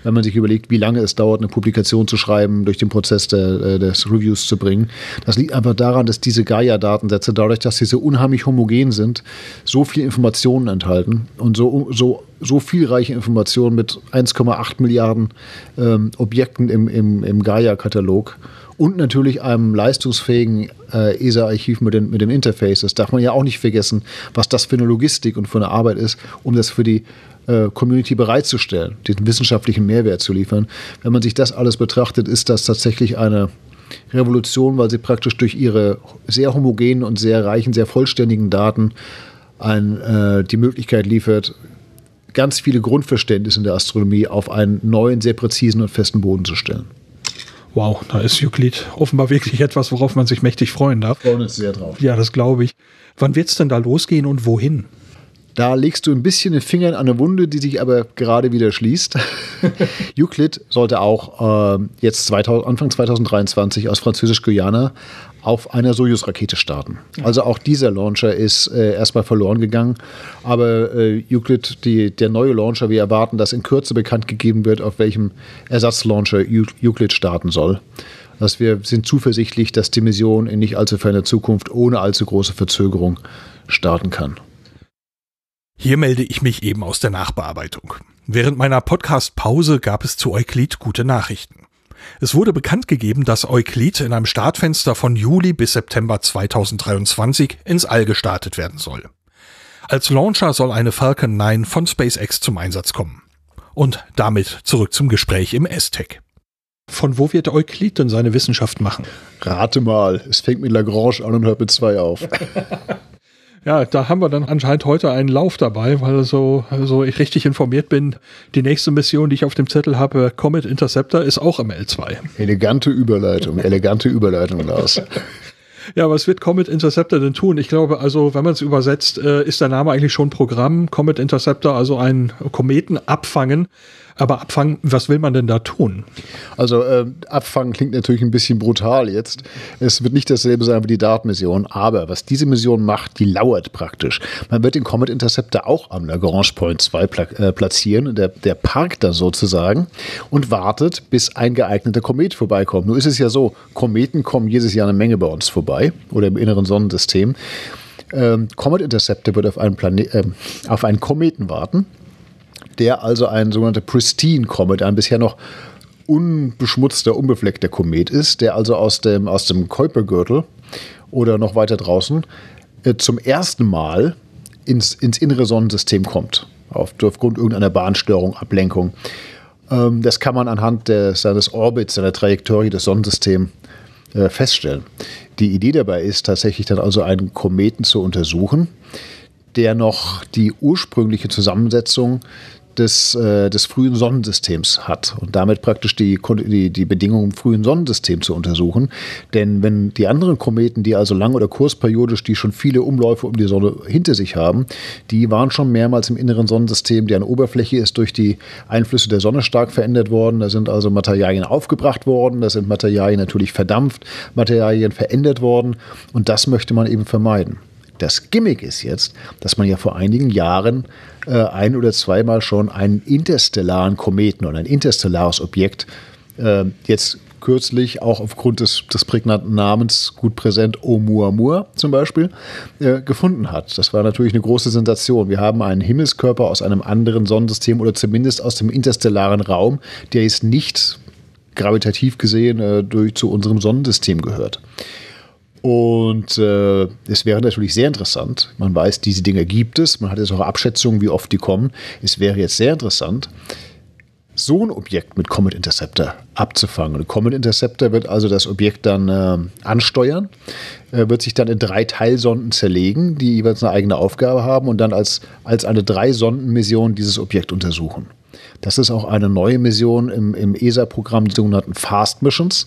wenn man sich überlegt, wie lange es dauert, eine Publikation zu schreiben, durch den Prozess der, äh, des Reviews zu bringen. Das liegt einfach daran, dass diese Gaia-Datensätze, dadurch, dass sie so unheimlich homogen sind, so viel Informationen enthalten und so, so, so vielreiche Informationen mit 1,8 Milliarden ähm, Objekten im, im, im Gaia-Katalog und natürlich einem leistungsfähigen äh, ESA-Archiv mit mit den Interfaces. Darf man ja auch nicht vergessen, was das für eine Logistik und für eine Arbeit ist, um das für die äh, Community bereitzustellen, den wissenschaftlichen Mehrwert zu liefern. Wenn man sich das alles betrachtet, ist das tatsächlich eine Revolution, weil sie praktisch durch ihre sehr homogenen und sehr reichen, sehr vollständigen Daten ein, äh, die Möglichkeit liefert, ganz viele Grundverständnisse in der Astronomie auf einen neuen, sehr präzisen und festen Boden zu stellen. Wow, da ist Euclid offenbar wirklich etwas, worauf man sich mächtig freuen darf. Freuen uns sehr drauf. Ja, das glaube ich. Wann wird es denn da losgehen und wohin? Da legst du ein bisschen den Finger in eine Wunde, die sich aber gerade wieder schließt. Euclid sollte auch äh, jetzt 2000, Anfang 2023 aus Französisch-Guyana auf einer Soyuz-Rakete starten. Also auch dieser Launcher ist äh, erstmal verloren gegangen. Aber äh, Euclid, die, der neue Launcher, wir erwarten, dass in Kürze bekannt gegeben wird, auf welchem Ersatzlauncher Euclid starten soll. Dass wir sind zuversichtlich, dass die Mission in nicht allzu ferner Zukunft ohne allzu große Verzögerung starten kann. Hier melde ich mich eben aus der Nachbearbeitung. Während meiner Podcast-Pause gab es zu Euklid gute Nachrichten. Es wurde bekannt gegeben, dass Euklid in einem Startfenster von Juli bis September 2023 ins All gestartet werden soll. Als Launcher soll eine Falcon 9 von SpaceX zum Einsatz kommen. Und damit zurück zum Gespräch im S-Tech. Von wo wird Euklid denn seine Wissenschaft machen? Rate mal, es fängt mit Lagrange an und hört mit zwei auf. Ja, da haben wir dann anscheinend heute einen Lauf dabei, weil so, so ich richtig informiert bin. Die nächste Mission, die ich auf dem Zettel habe, Comet Interceptor, ist auch im L2. Elegante Überleitung, elegante Überleitung, Lars. Ja, was wird Comet Interceptor denn tun? Ich glaube, also, wenn man es übersetzt, äh, ist der Name eigentlich schon Programm. Comet Interceptor, also ein Kometen abfangen. Aber abfangen, was will man denn da tun? Also äh, abfangen klingt natürlich ein bisschen brutal jetzt. Es wird nicht dasselbe sein wie die Dart-Mission, aber was diese Mission macht, die lauert praktisch. Man wird den Comet Interceptor auch am Lagrange Point 2 pla äh, platzieren. Der, der parkt da sozusagen und wartet, bis ein geeigneter Komet vorbeikommt. Nur ist es ja so, Kometen kommen jedes Jahr eine Menge bei uns vorbei oder im inneren Sonnensystem. Ähm, Comet Interceptor wird auf einen, Plane äh, auf einen Kometen warten, der also ein sogenannter Pristine Comet, ein bisher noch unbeschmutzter, unbefleckter Komet ist, der also aus dem, aus dem Kuipergürtel oder noch weiter draußen äh, zum ersten Mal ins, ins innere Sonnensystem kommt. Auf, aufgrund irgendeiner Bahnstörung, Ablenkung. Ähm, das kann man anhand des, seines Orbits, seiner Trajektorie des Sonnensystems äh, feststellen. Die Idee dabei ist tatsächlich dann also einen Kometen zu untersuchen, der noch die ursprüngliche Zusammensetzung des, äh, des frühen Sonnensystems hat und damit praktisch die, die, die Bedingungen im frühen Sonnensystem zu untersuchen. Denn wenn die anderen Kometen, die also lang- oder kursperiodisch, die schon viele Umläufe um die Sonne hinter sich haben, die waren schon mehrmals im inneren Sonnensystem, deren Oberfläche ist durch die Einflüsse der Sonne stark verändert worden. Da sind also Materialien aufgebracht worden, da sind Materialien natürlich verdampft, Materialien verändert worden und das möchte man eben vermeiden. Das Gimmick ist jetzt, dass man ja vor einigen Jahren äh, ein oder zweimal schon einen interstellaren Kometen oder ein interstellares Objekt äh, jetzt kürzlich auch aufgrund des, des prägnanten Namens gut präsent Oumuamua zum Beispiel äh, gefunden hat. Das war natürlich eine große Sensation. Wir haben einen Himmelskörper aus einem anderen Sonnensystem oder zumindest aus dem interstellaren Raum, der jetzt nicht gravitativ gesehen äh, durch zu unserem Sonnensystem gehört. Und äh, es wäre natürlich sehr interessant. Man weiß, diese Dinge gibt es. Man hat jetzt auch Abschätzungen, wie oft die kommen. Es wäre jetzt sehr interessant, so ein Objekt mit Comet Interceptor abzufangen. Und Comet Interceptor wird also das Objekt dann äh, ansteuern, äh, wird sich dann in drei Teilsonden zerlegen, die jeweils eine eigene Aufgabe haben und dann als, als eine Drei-Sonden-Mission dieses Objekt untersuchen. Das ist auch eine neue Mission im, im ESA-Programm, die sogenannten Fast Missions.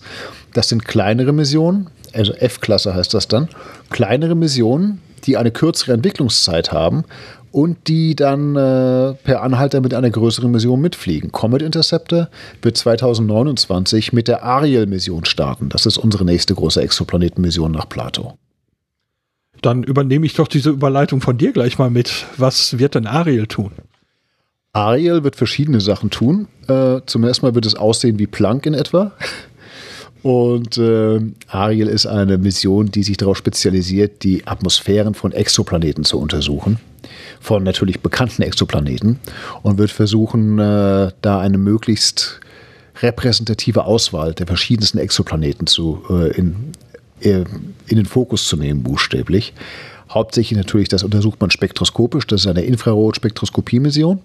Das sind kleinere Missionen, also F-Klasse heißt das dann, kleinere Missionen, die eine kürzere Entwicklungszeit haben und die dann äh, per Anhalter mit einer größeren Mission mitfliegen. Comet Interceptor wird 2029 mit der Ariel-Mission starten. Das ist unsere nächste große Exoplanetenmission nach Plato. Dann übernehme ich doch diese Überleitung von dir gleich mal mit. Was wird denn Ariel tun? Ariel wird verschiedene Sachen tun. Äh, zum ersten Mal wird es aussehen wie Planck in etwa. Und äh, Ariel ist eine Mission, die sich darauf spezialisiert, die Atmosphären von Exoplaneten zu untersuchen. Von natürlich bekannten Exoplaneten. Und wird versuchen, äh, da eine möglichst repräsentative Auswahl der verschiedensten Exoplaneten zu, äh, in, äh, in den Fokus zu nehmen, buchstäblich. Hauptsächlich natürlich, das untersucht man spektroskopisch. Das ist eine Infrarot-Spektroskopie-Mission.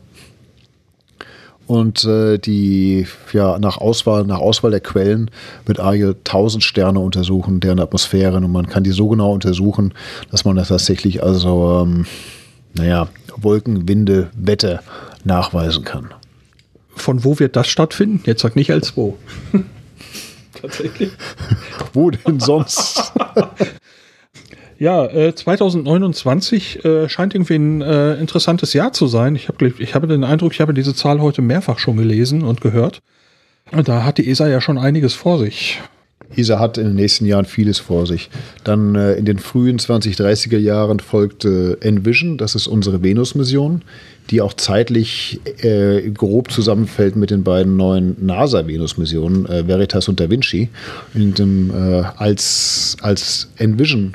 Und äh, die, ja, nach Auswahl, nach Auswahl der Quellen wird Ariel 1000 Sterne untersuchen, deren Atmosphären. Und man kann die so genau untersuchen, dass man das tatsächlich also, ähm, naja, Wolken, Winde, Wetter nachweisen kann. Von wo wird das stattfinden? Jetzt sag nicht als wo. Tatsächlich. wo denn sonst? Ja, äh, 2029 äh, scheint irgendwie ein äh, interessantes Jahr zu sein. Ich habe ich hab den Eindruck, ich habe diese Zahl heute mehrfach schon gelesen und gehört. Da hat die ESA ja schon einiges vor sich. ESA hat in den nächsten Jahren vieles vor sich. Dann äh, in den frühen 2030er Jahren folgte Envision, das ist unsere Venus-Mission, die auch zeitlich äh, grob zusammenfällt mit den beiden neuen NASA-Venus-Missionen, äh, Veritas und Da Vinci. Dem, äh, als, als Envision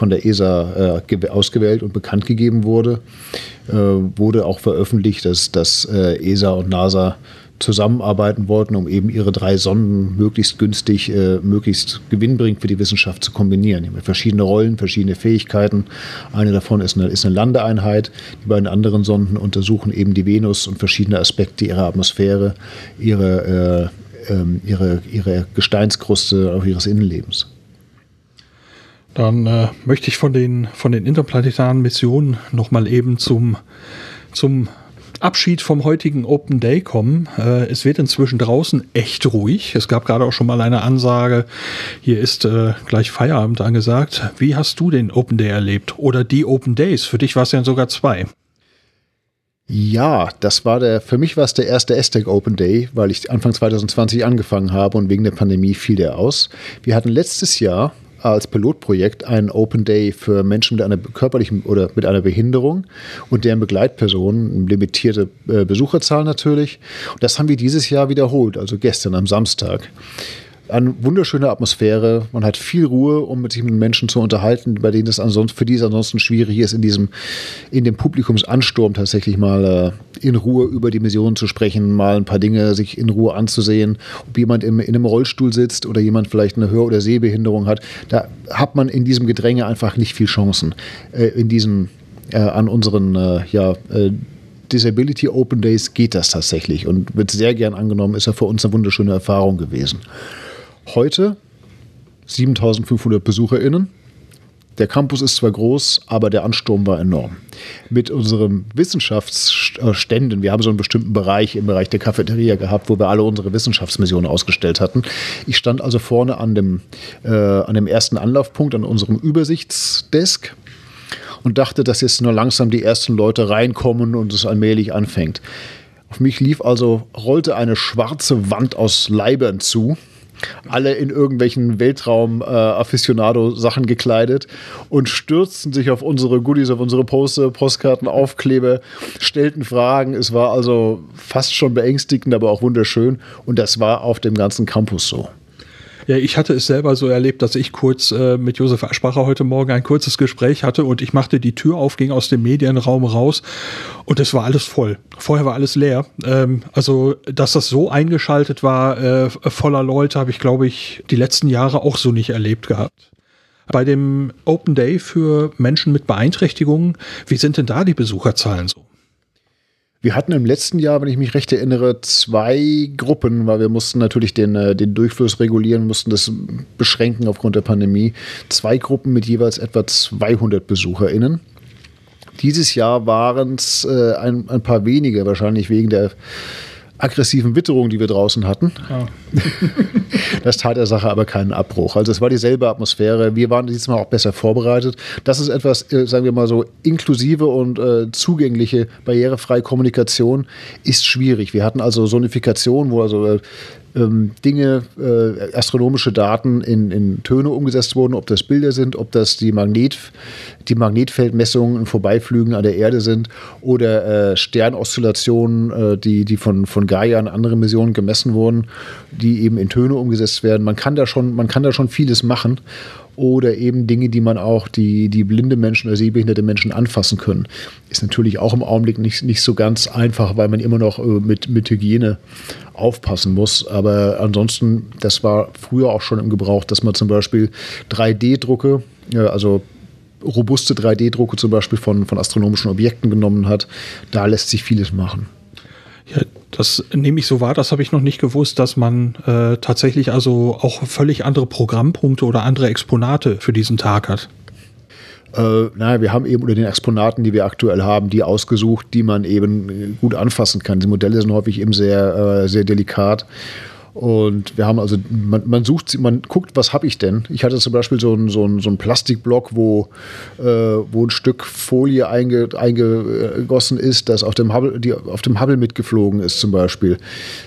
von der ESA äh, ausgewählt und bekannt gegeben wurde, äh, wurde auch veröffentlicht, dass, dass äh, ESA und NASA zusammenarbeiten wollten, um eben ihre drei Sonden möglichst günstig, äh, möglichst gewinnbringend für die Wissenschaft zu kombinieren. Die verschiedene Rollen, verschiedene Fähigkeiten. Eine davon ist eine, ist eine Landeeinheit. Die beiden anderen Sonden untersuchen eben die Venus und verschiedene Aspekte ihrer Atmosphäre, ihre, äh, ähm, ihre, ihre Gesteinskruste, auch ihres Innenlebens. Dann äh, möchte ich von den, von den interplanetaren Missionen nochmal eben zum, zum Abschied vom heutigen Open Day kommen. Äh, es wird inzwischen draußen echt ruhig. Es gab gerade auch schon mal eine Ansage, hier ist äh, gleich Feierabend angesagt. Wie hast du den Open Day erlebt? Oder die Open Days? Für dich war es ja sogar zwei. Ja, das war der, für mich war es der erste Aztec Open Day, weil ich Anfang 2020 angefangen habe und wegen der Pandemie fiel der aus. Wir hatten letztes Jahr als Pilotprojekt einen Open Day für Menschen mit einer körperlichen oder mit einer Behinderung und deren Begleitpersonen, limitierte äh, Besucherzahl natürlich. Und das haben wir dieses Jahr wiederholt, also gestern am Samstag. Eine wunderschöne Atmosphäre. Man hat viel Ruhe, um sich mit Menschen zu unterhalten, bei denen es ansonsten, für die es ansonsten schwierig ist, in diesem, in dem Publikumsansturm tatsächlich mal äh, in Ruhe über die Mission zu sprechen, mal ein paar Dinge sich in Ruhe anzusehen. Ob jemand im, in einem Rollstuhl sitzt oder jemand vielleicht eine Hör- oder Sehbehinderung hat, da hat man in diesem Gedränge einfach nicht viel Chancen. Äh, in diesen, äh, an unseren, äh, ja, äh, Disability Open Days geht das tatsächlich und wird sehr gern angenommen, ist ja für uns eine wunderschöne Erfahrung gewesen. Heute 7500 BesucherInnen. Der Campus ist zwar groß, aber der Ansturm war enorm. Mit unseren Wissenschaftsständen, wir haben so einen bestimmten Bereich im Bereich der Cafeteria gehabt, wo wir alle unsere Wissenschaftsmissionen ausgestellt hatten. Ich stand also vorne an dem, äh, an dem ersten Anlaufpunkt, an unserem Übersichtsdesk und dachte, dass jetzt nur langsam die ersten Leute reinkommen und es allmählich anfängt. Auf mich lief also, rollte eine schwarze Wand aus Leibern zu. Alle in irgendwelchen Weltraum-Afficionado-Sachen gekleidet und stürzten sich auf unsere Goodies, auf unsere Poster, Postkarten, Aufkleber, stellten Fragen. Es war also fast schon beängstigend, aber auch wunderschön. Und das war auf dem ganzen Campus so. Ja, ich hatte es selber so erlebt, dass ich kurz äh, mit Josef Aschbacher heute Morgen ein kurzes Gespräch hatte und ich machte die Tür auf, ging aus dem Medienraum raus und es war alles voll. Vorher war alles leer. Ähm, also, dass das so eingeschaltet war, äh, voller Leute, habe ich, glaube ich, die letzten Jahre auch so nicht erlebt gehabt. Bei dem Open Day für Menschen mit Beeinträchtigungen, wie sind denn da die Besucherzahlen so? Wir hatten im letzten Jahr, wenn ich mich recht erinnere, zwei Gruppen, weil wir mussten natürlich den, äh, den Durchfluss regulieren, mussten das beschränken aufgrund der Pandemie. Zwei Gruppen mit jeweils etwa 200 BesucherInnen. Dieses Jahr waren es äh, ein, ein paar wenige, wahrscheinlich wegen der aggressiven Witterung, die wir draußen hatten. Ja. das tat der Sache aber keinen Abbruch. Also es war dieselbe Atmosphäre. Wir waren diesmal auch besser vorbereitet. Das ist etwas, äh, sagen wir mal so, inklusive und äh, zugängliche, barrierefreie Kommunikation ist schwierig. Wir hatten also Sonifikation, wo also äh, ähm, Dinge, äh, astronomische Daten in, in Töne umgesetzt wurden, ob das Bilder sind, ob das die, Magnet, die Magnetfeldmessungen in Vorbeiflügen an der Erde sind oder äh, Sternoszillationen, äh, die, die von, von Gaia und anderen Missionen gemessen wurden, die eben in Töne umgesetzt werden. Man kann da schon, man kann da schon vieles machen oder eben Dinge, die man auch, die, die blinde Menschen oder sehbehinderte Menschen anfassen können. Ist natürlich auch im Augenblick nicht, nicht so ganz einfach, weil man immer noch äh, mit, mit Hygiene aufpassen muss. Aber ansonsten, das war früher auch schon im Gebrauch, dass man zum Beispiel 3D-Drucke, also robuste 3D-Drucke zum Beispiel von, von astronomischen Objekten genommen hat. Da lässt sich vieles machen. Ja, das nehme ich so wahr, das habe ich noch nicht gewusst, dass man äh, tatsächlich also auch völlig andere Programmpunkte oder andere Exponate für diesen Tag hat. Äh, naja, wir haben eben unter den Exponaten, die wir aktuell haben, die ausgesucht, die man eben gut anfassen kann. Die Modelle sind häufig eben sehr, äh, sehr delikat. Und wir haben also, man, man sucht, man guckt, was habe ich denn? Ich hatte zum Beispiel so einen so so ein Plastikblock, wo, äh, wo ein Stück Folie einge, eingegossen ist, das auf dem, Hubble, die auf dem Hubble mitgeflogen ist zum Beispiel.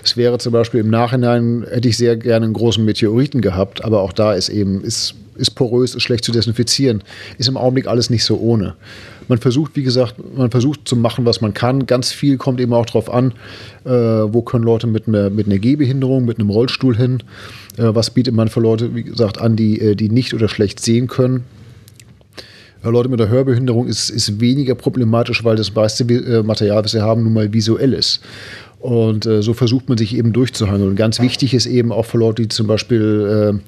Es wäre zum Beispiel im Nachhinein, hätte ich sehr gerne einen großen Meteoriten gehabt, aber auch da ist eben, ist, ist porös, ist schlecht zu desinfizieren. Ist im Augenblick alles nicht so ohne. Man versucht, wie gesagt, man versucht zu machen, was man kann. Ganz viel kommt eben auch darauf an, äh, wo können Leute mit einer, mit einer Gehbehinderung, mit einem Rollstuhl hin. Äh, was bietet man für Leute, wie gesagt, an, die, äh, die nicht oder schlecht sehen können. Äh, Leute mit einer Hörbehinderung ist, ist weniger problematisch, weil das meiste äh, Material, was sie haben, nun mal visuell ist. Und äh, so versucht man sich eben durchzuhangeln. Und ganz wichtig ist eben auch für Leute, die zum Beispiel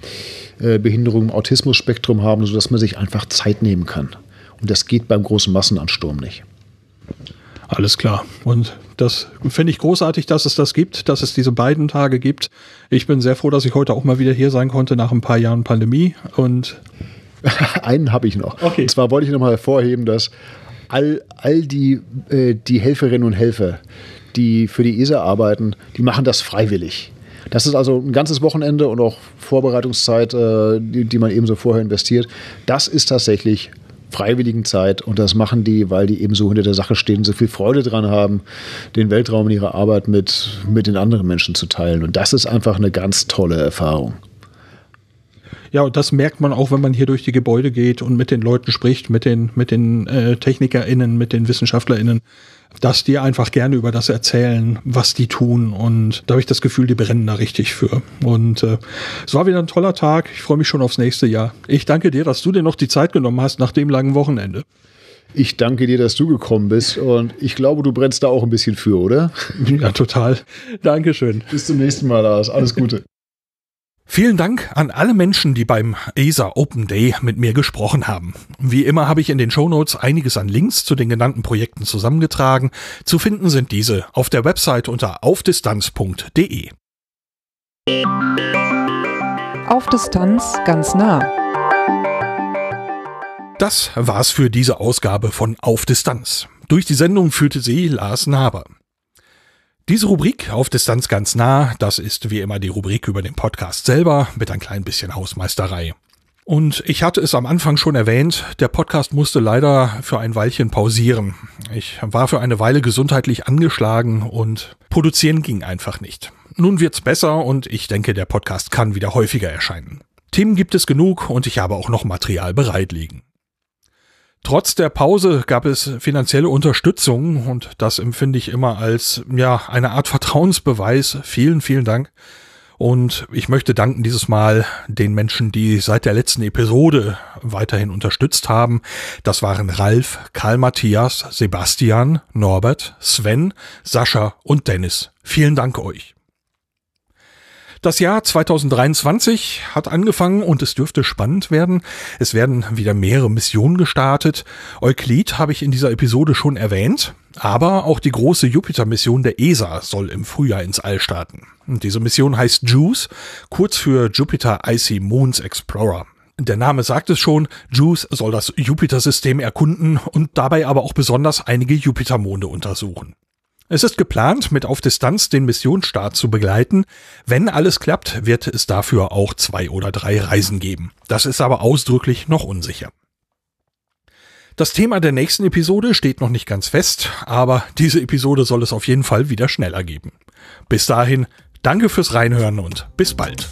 äh, Behinderung im Autismus-Spektrum haben, sodass man sich einfach Zeit nehmen kann. Und das geht beim großen Massenansturm nicht. Alles klar. Und das finde ich großartig, dass es das gibt, dass es diese beiden Tage gibt. Ich bin sehr froh, dass ich heute auch mal wieder hier sein konnte nach ein paar Jahren Pandemie. Und einen habe ich noch. Okay. Und zwar wollte ich noch mal hervorheben, dass all, all die, äh, die Helferinnen und Helfer, die für die ESA arbeiten, die machen das freiwillig. Das ist also ein ganzes Wochenende und auch Vorbereitungszeit, äh, die, die man ebenso vorher investiert. Das ist tatsächlich freiwilligen Zeit und das machen die, weil die eben so hinter der Sache stehen, so viel Freude dran haben, den Weltraum in ihrer Arbeit mit, mit den anderen Menschen zu teilen. Und das ist einfach eine ganz tolle Erfahrung. Ja, und das merkt man auch, wenn man hier durch die Gebäude geht und mit den Leuten spricht, mit den, mit den äh, TechnikerInnen, mit den WissenschaftlerInnen, dass die einfach gerne über das erzählen, was die tun. Und da habe ich das Gefühl, die brennen da richtig für. Und äh, es war wieder ein toller Tag. Ich freue mich schon aufs nächste Jahr. Ich danke dir, dass du dir noch die Zeit genommen hast nach dem langen Wochenende. Ich danke dir, dass du gekommen bist und ich glaube, du brennst da auch ein bisschen für, oder? Ja, total. Dankeschön. Bis zum nächsten Mal, Lars. Alles Gute. Vielen Dank an alle Menschen, die beim ESA Open Day mit mir gesprochen haben. Wie immer habe ich in den Shownotes einiges an Links zu den genannten Projekten zusammengetragen. Zu finden sind diese auf der Website unter aufdistanz.de. Auf Distanz ganz nah. Das war's für diese Ausgabe von Auf Distanz. Durch die Sendung führte sie Lars Naber. Diese Rubrik auf Distanz ganz nah, das ist wie immer die Rubrik über den Podcast selber mit ein klein bisschen Hausmeisterei. Und ich hatte es am Anfang schon erwähnt, der Podcast musste leider für ein Weilchen pausieren. Ich war für eine Weile gesundheitlich angeschlagen und produzieren ging einfach nicht. Nun wird's besser und ich denke, der Podcast kann wieder häufiger erscheinen. Themen gibt es genug und ich habe auch noch Material bereitlegen. Trotz der Pause gab es finanzielle Unterstützung und das empfinde ich immer als ja eine Art Vertrauensbeweis. Vielen, vielen Dank. Und ich möchte danken dieses Mal den Menschen, die seit der letzten Episode weiterhin unterstützt haben. Das waren Ralf, Karl Matthias, Sebastian, Norbert, Sven, Sascha und Dennis. Vielen Dank euch. Das Jahr 2023 hat angefangen und es dürfte spannend werden. Es werden wieder mehrere Missionen gestartet. Euklid habe ich in dieser Episode schon erwähnt, aber auch die große Jupiter-Mission der ESA soll im Frühjahr ins All starten. Und diese Mission heißt JUICE, kurz für Jupiter Icy Moons Explorer. Der Name sagt es schon, JUICE soll das Jupiter-System erkunden und dabei aber auch besonders einige Jupitermonde untersuchen. Es ist geplant, mit auf Distanz den Missionsstart zu begleiten. Wenn alles klappt, wird es dafür auch zwei oder drei Reisen geben. Das ist aber ausdrücklich noch unsicher. Das Thema der nächsten Episode steht noch nicht ganz fest, aber diese Episode soll es auf jeden Fall wieder schneller geben. Bis dahin, danke fürs Reinhören und bis bald.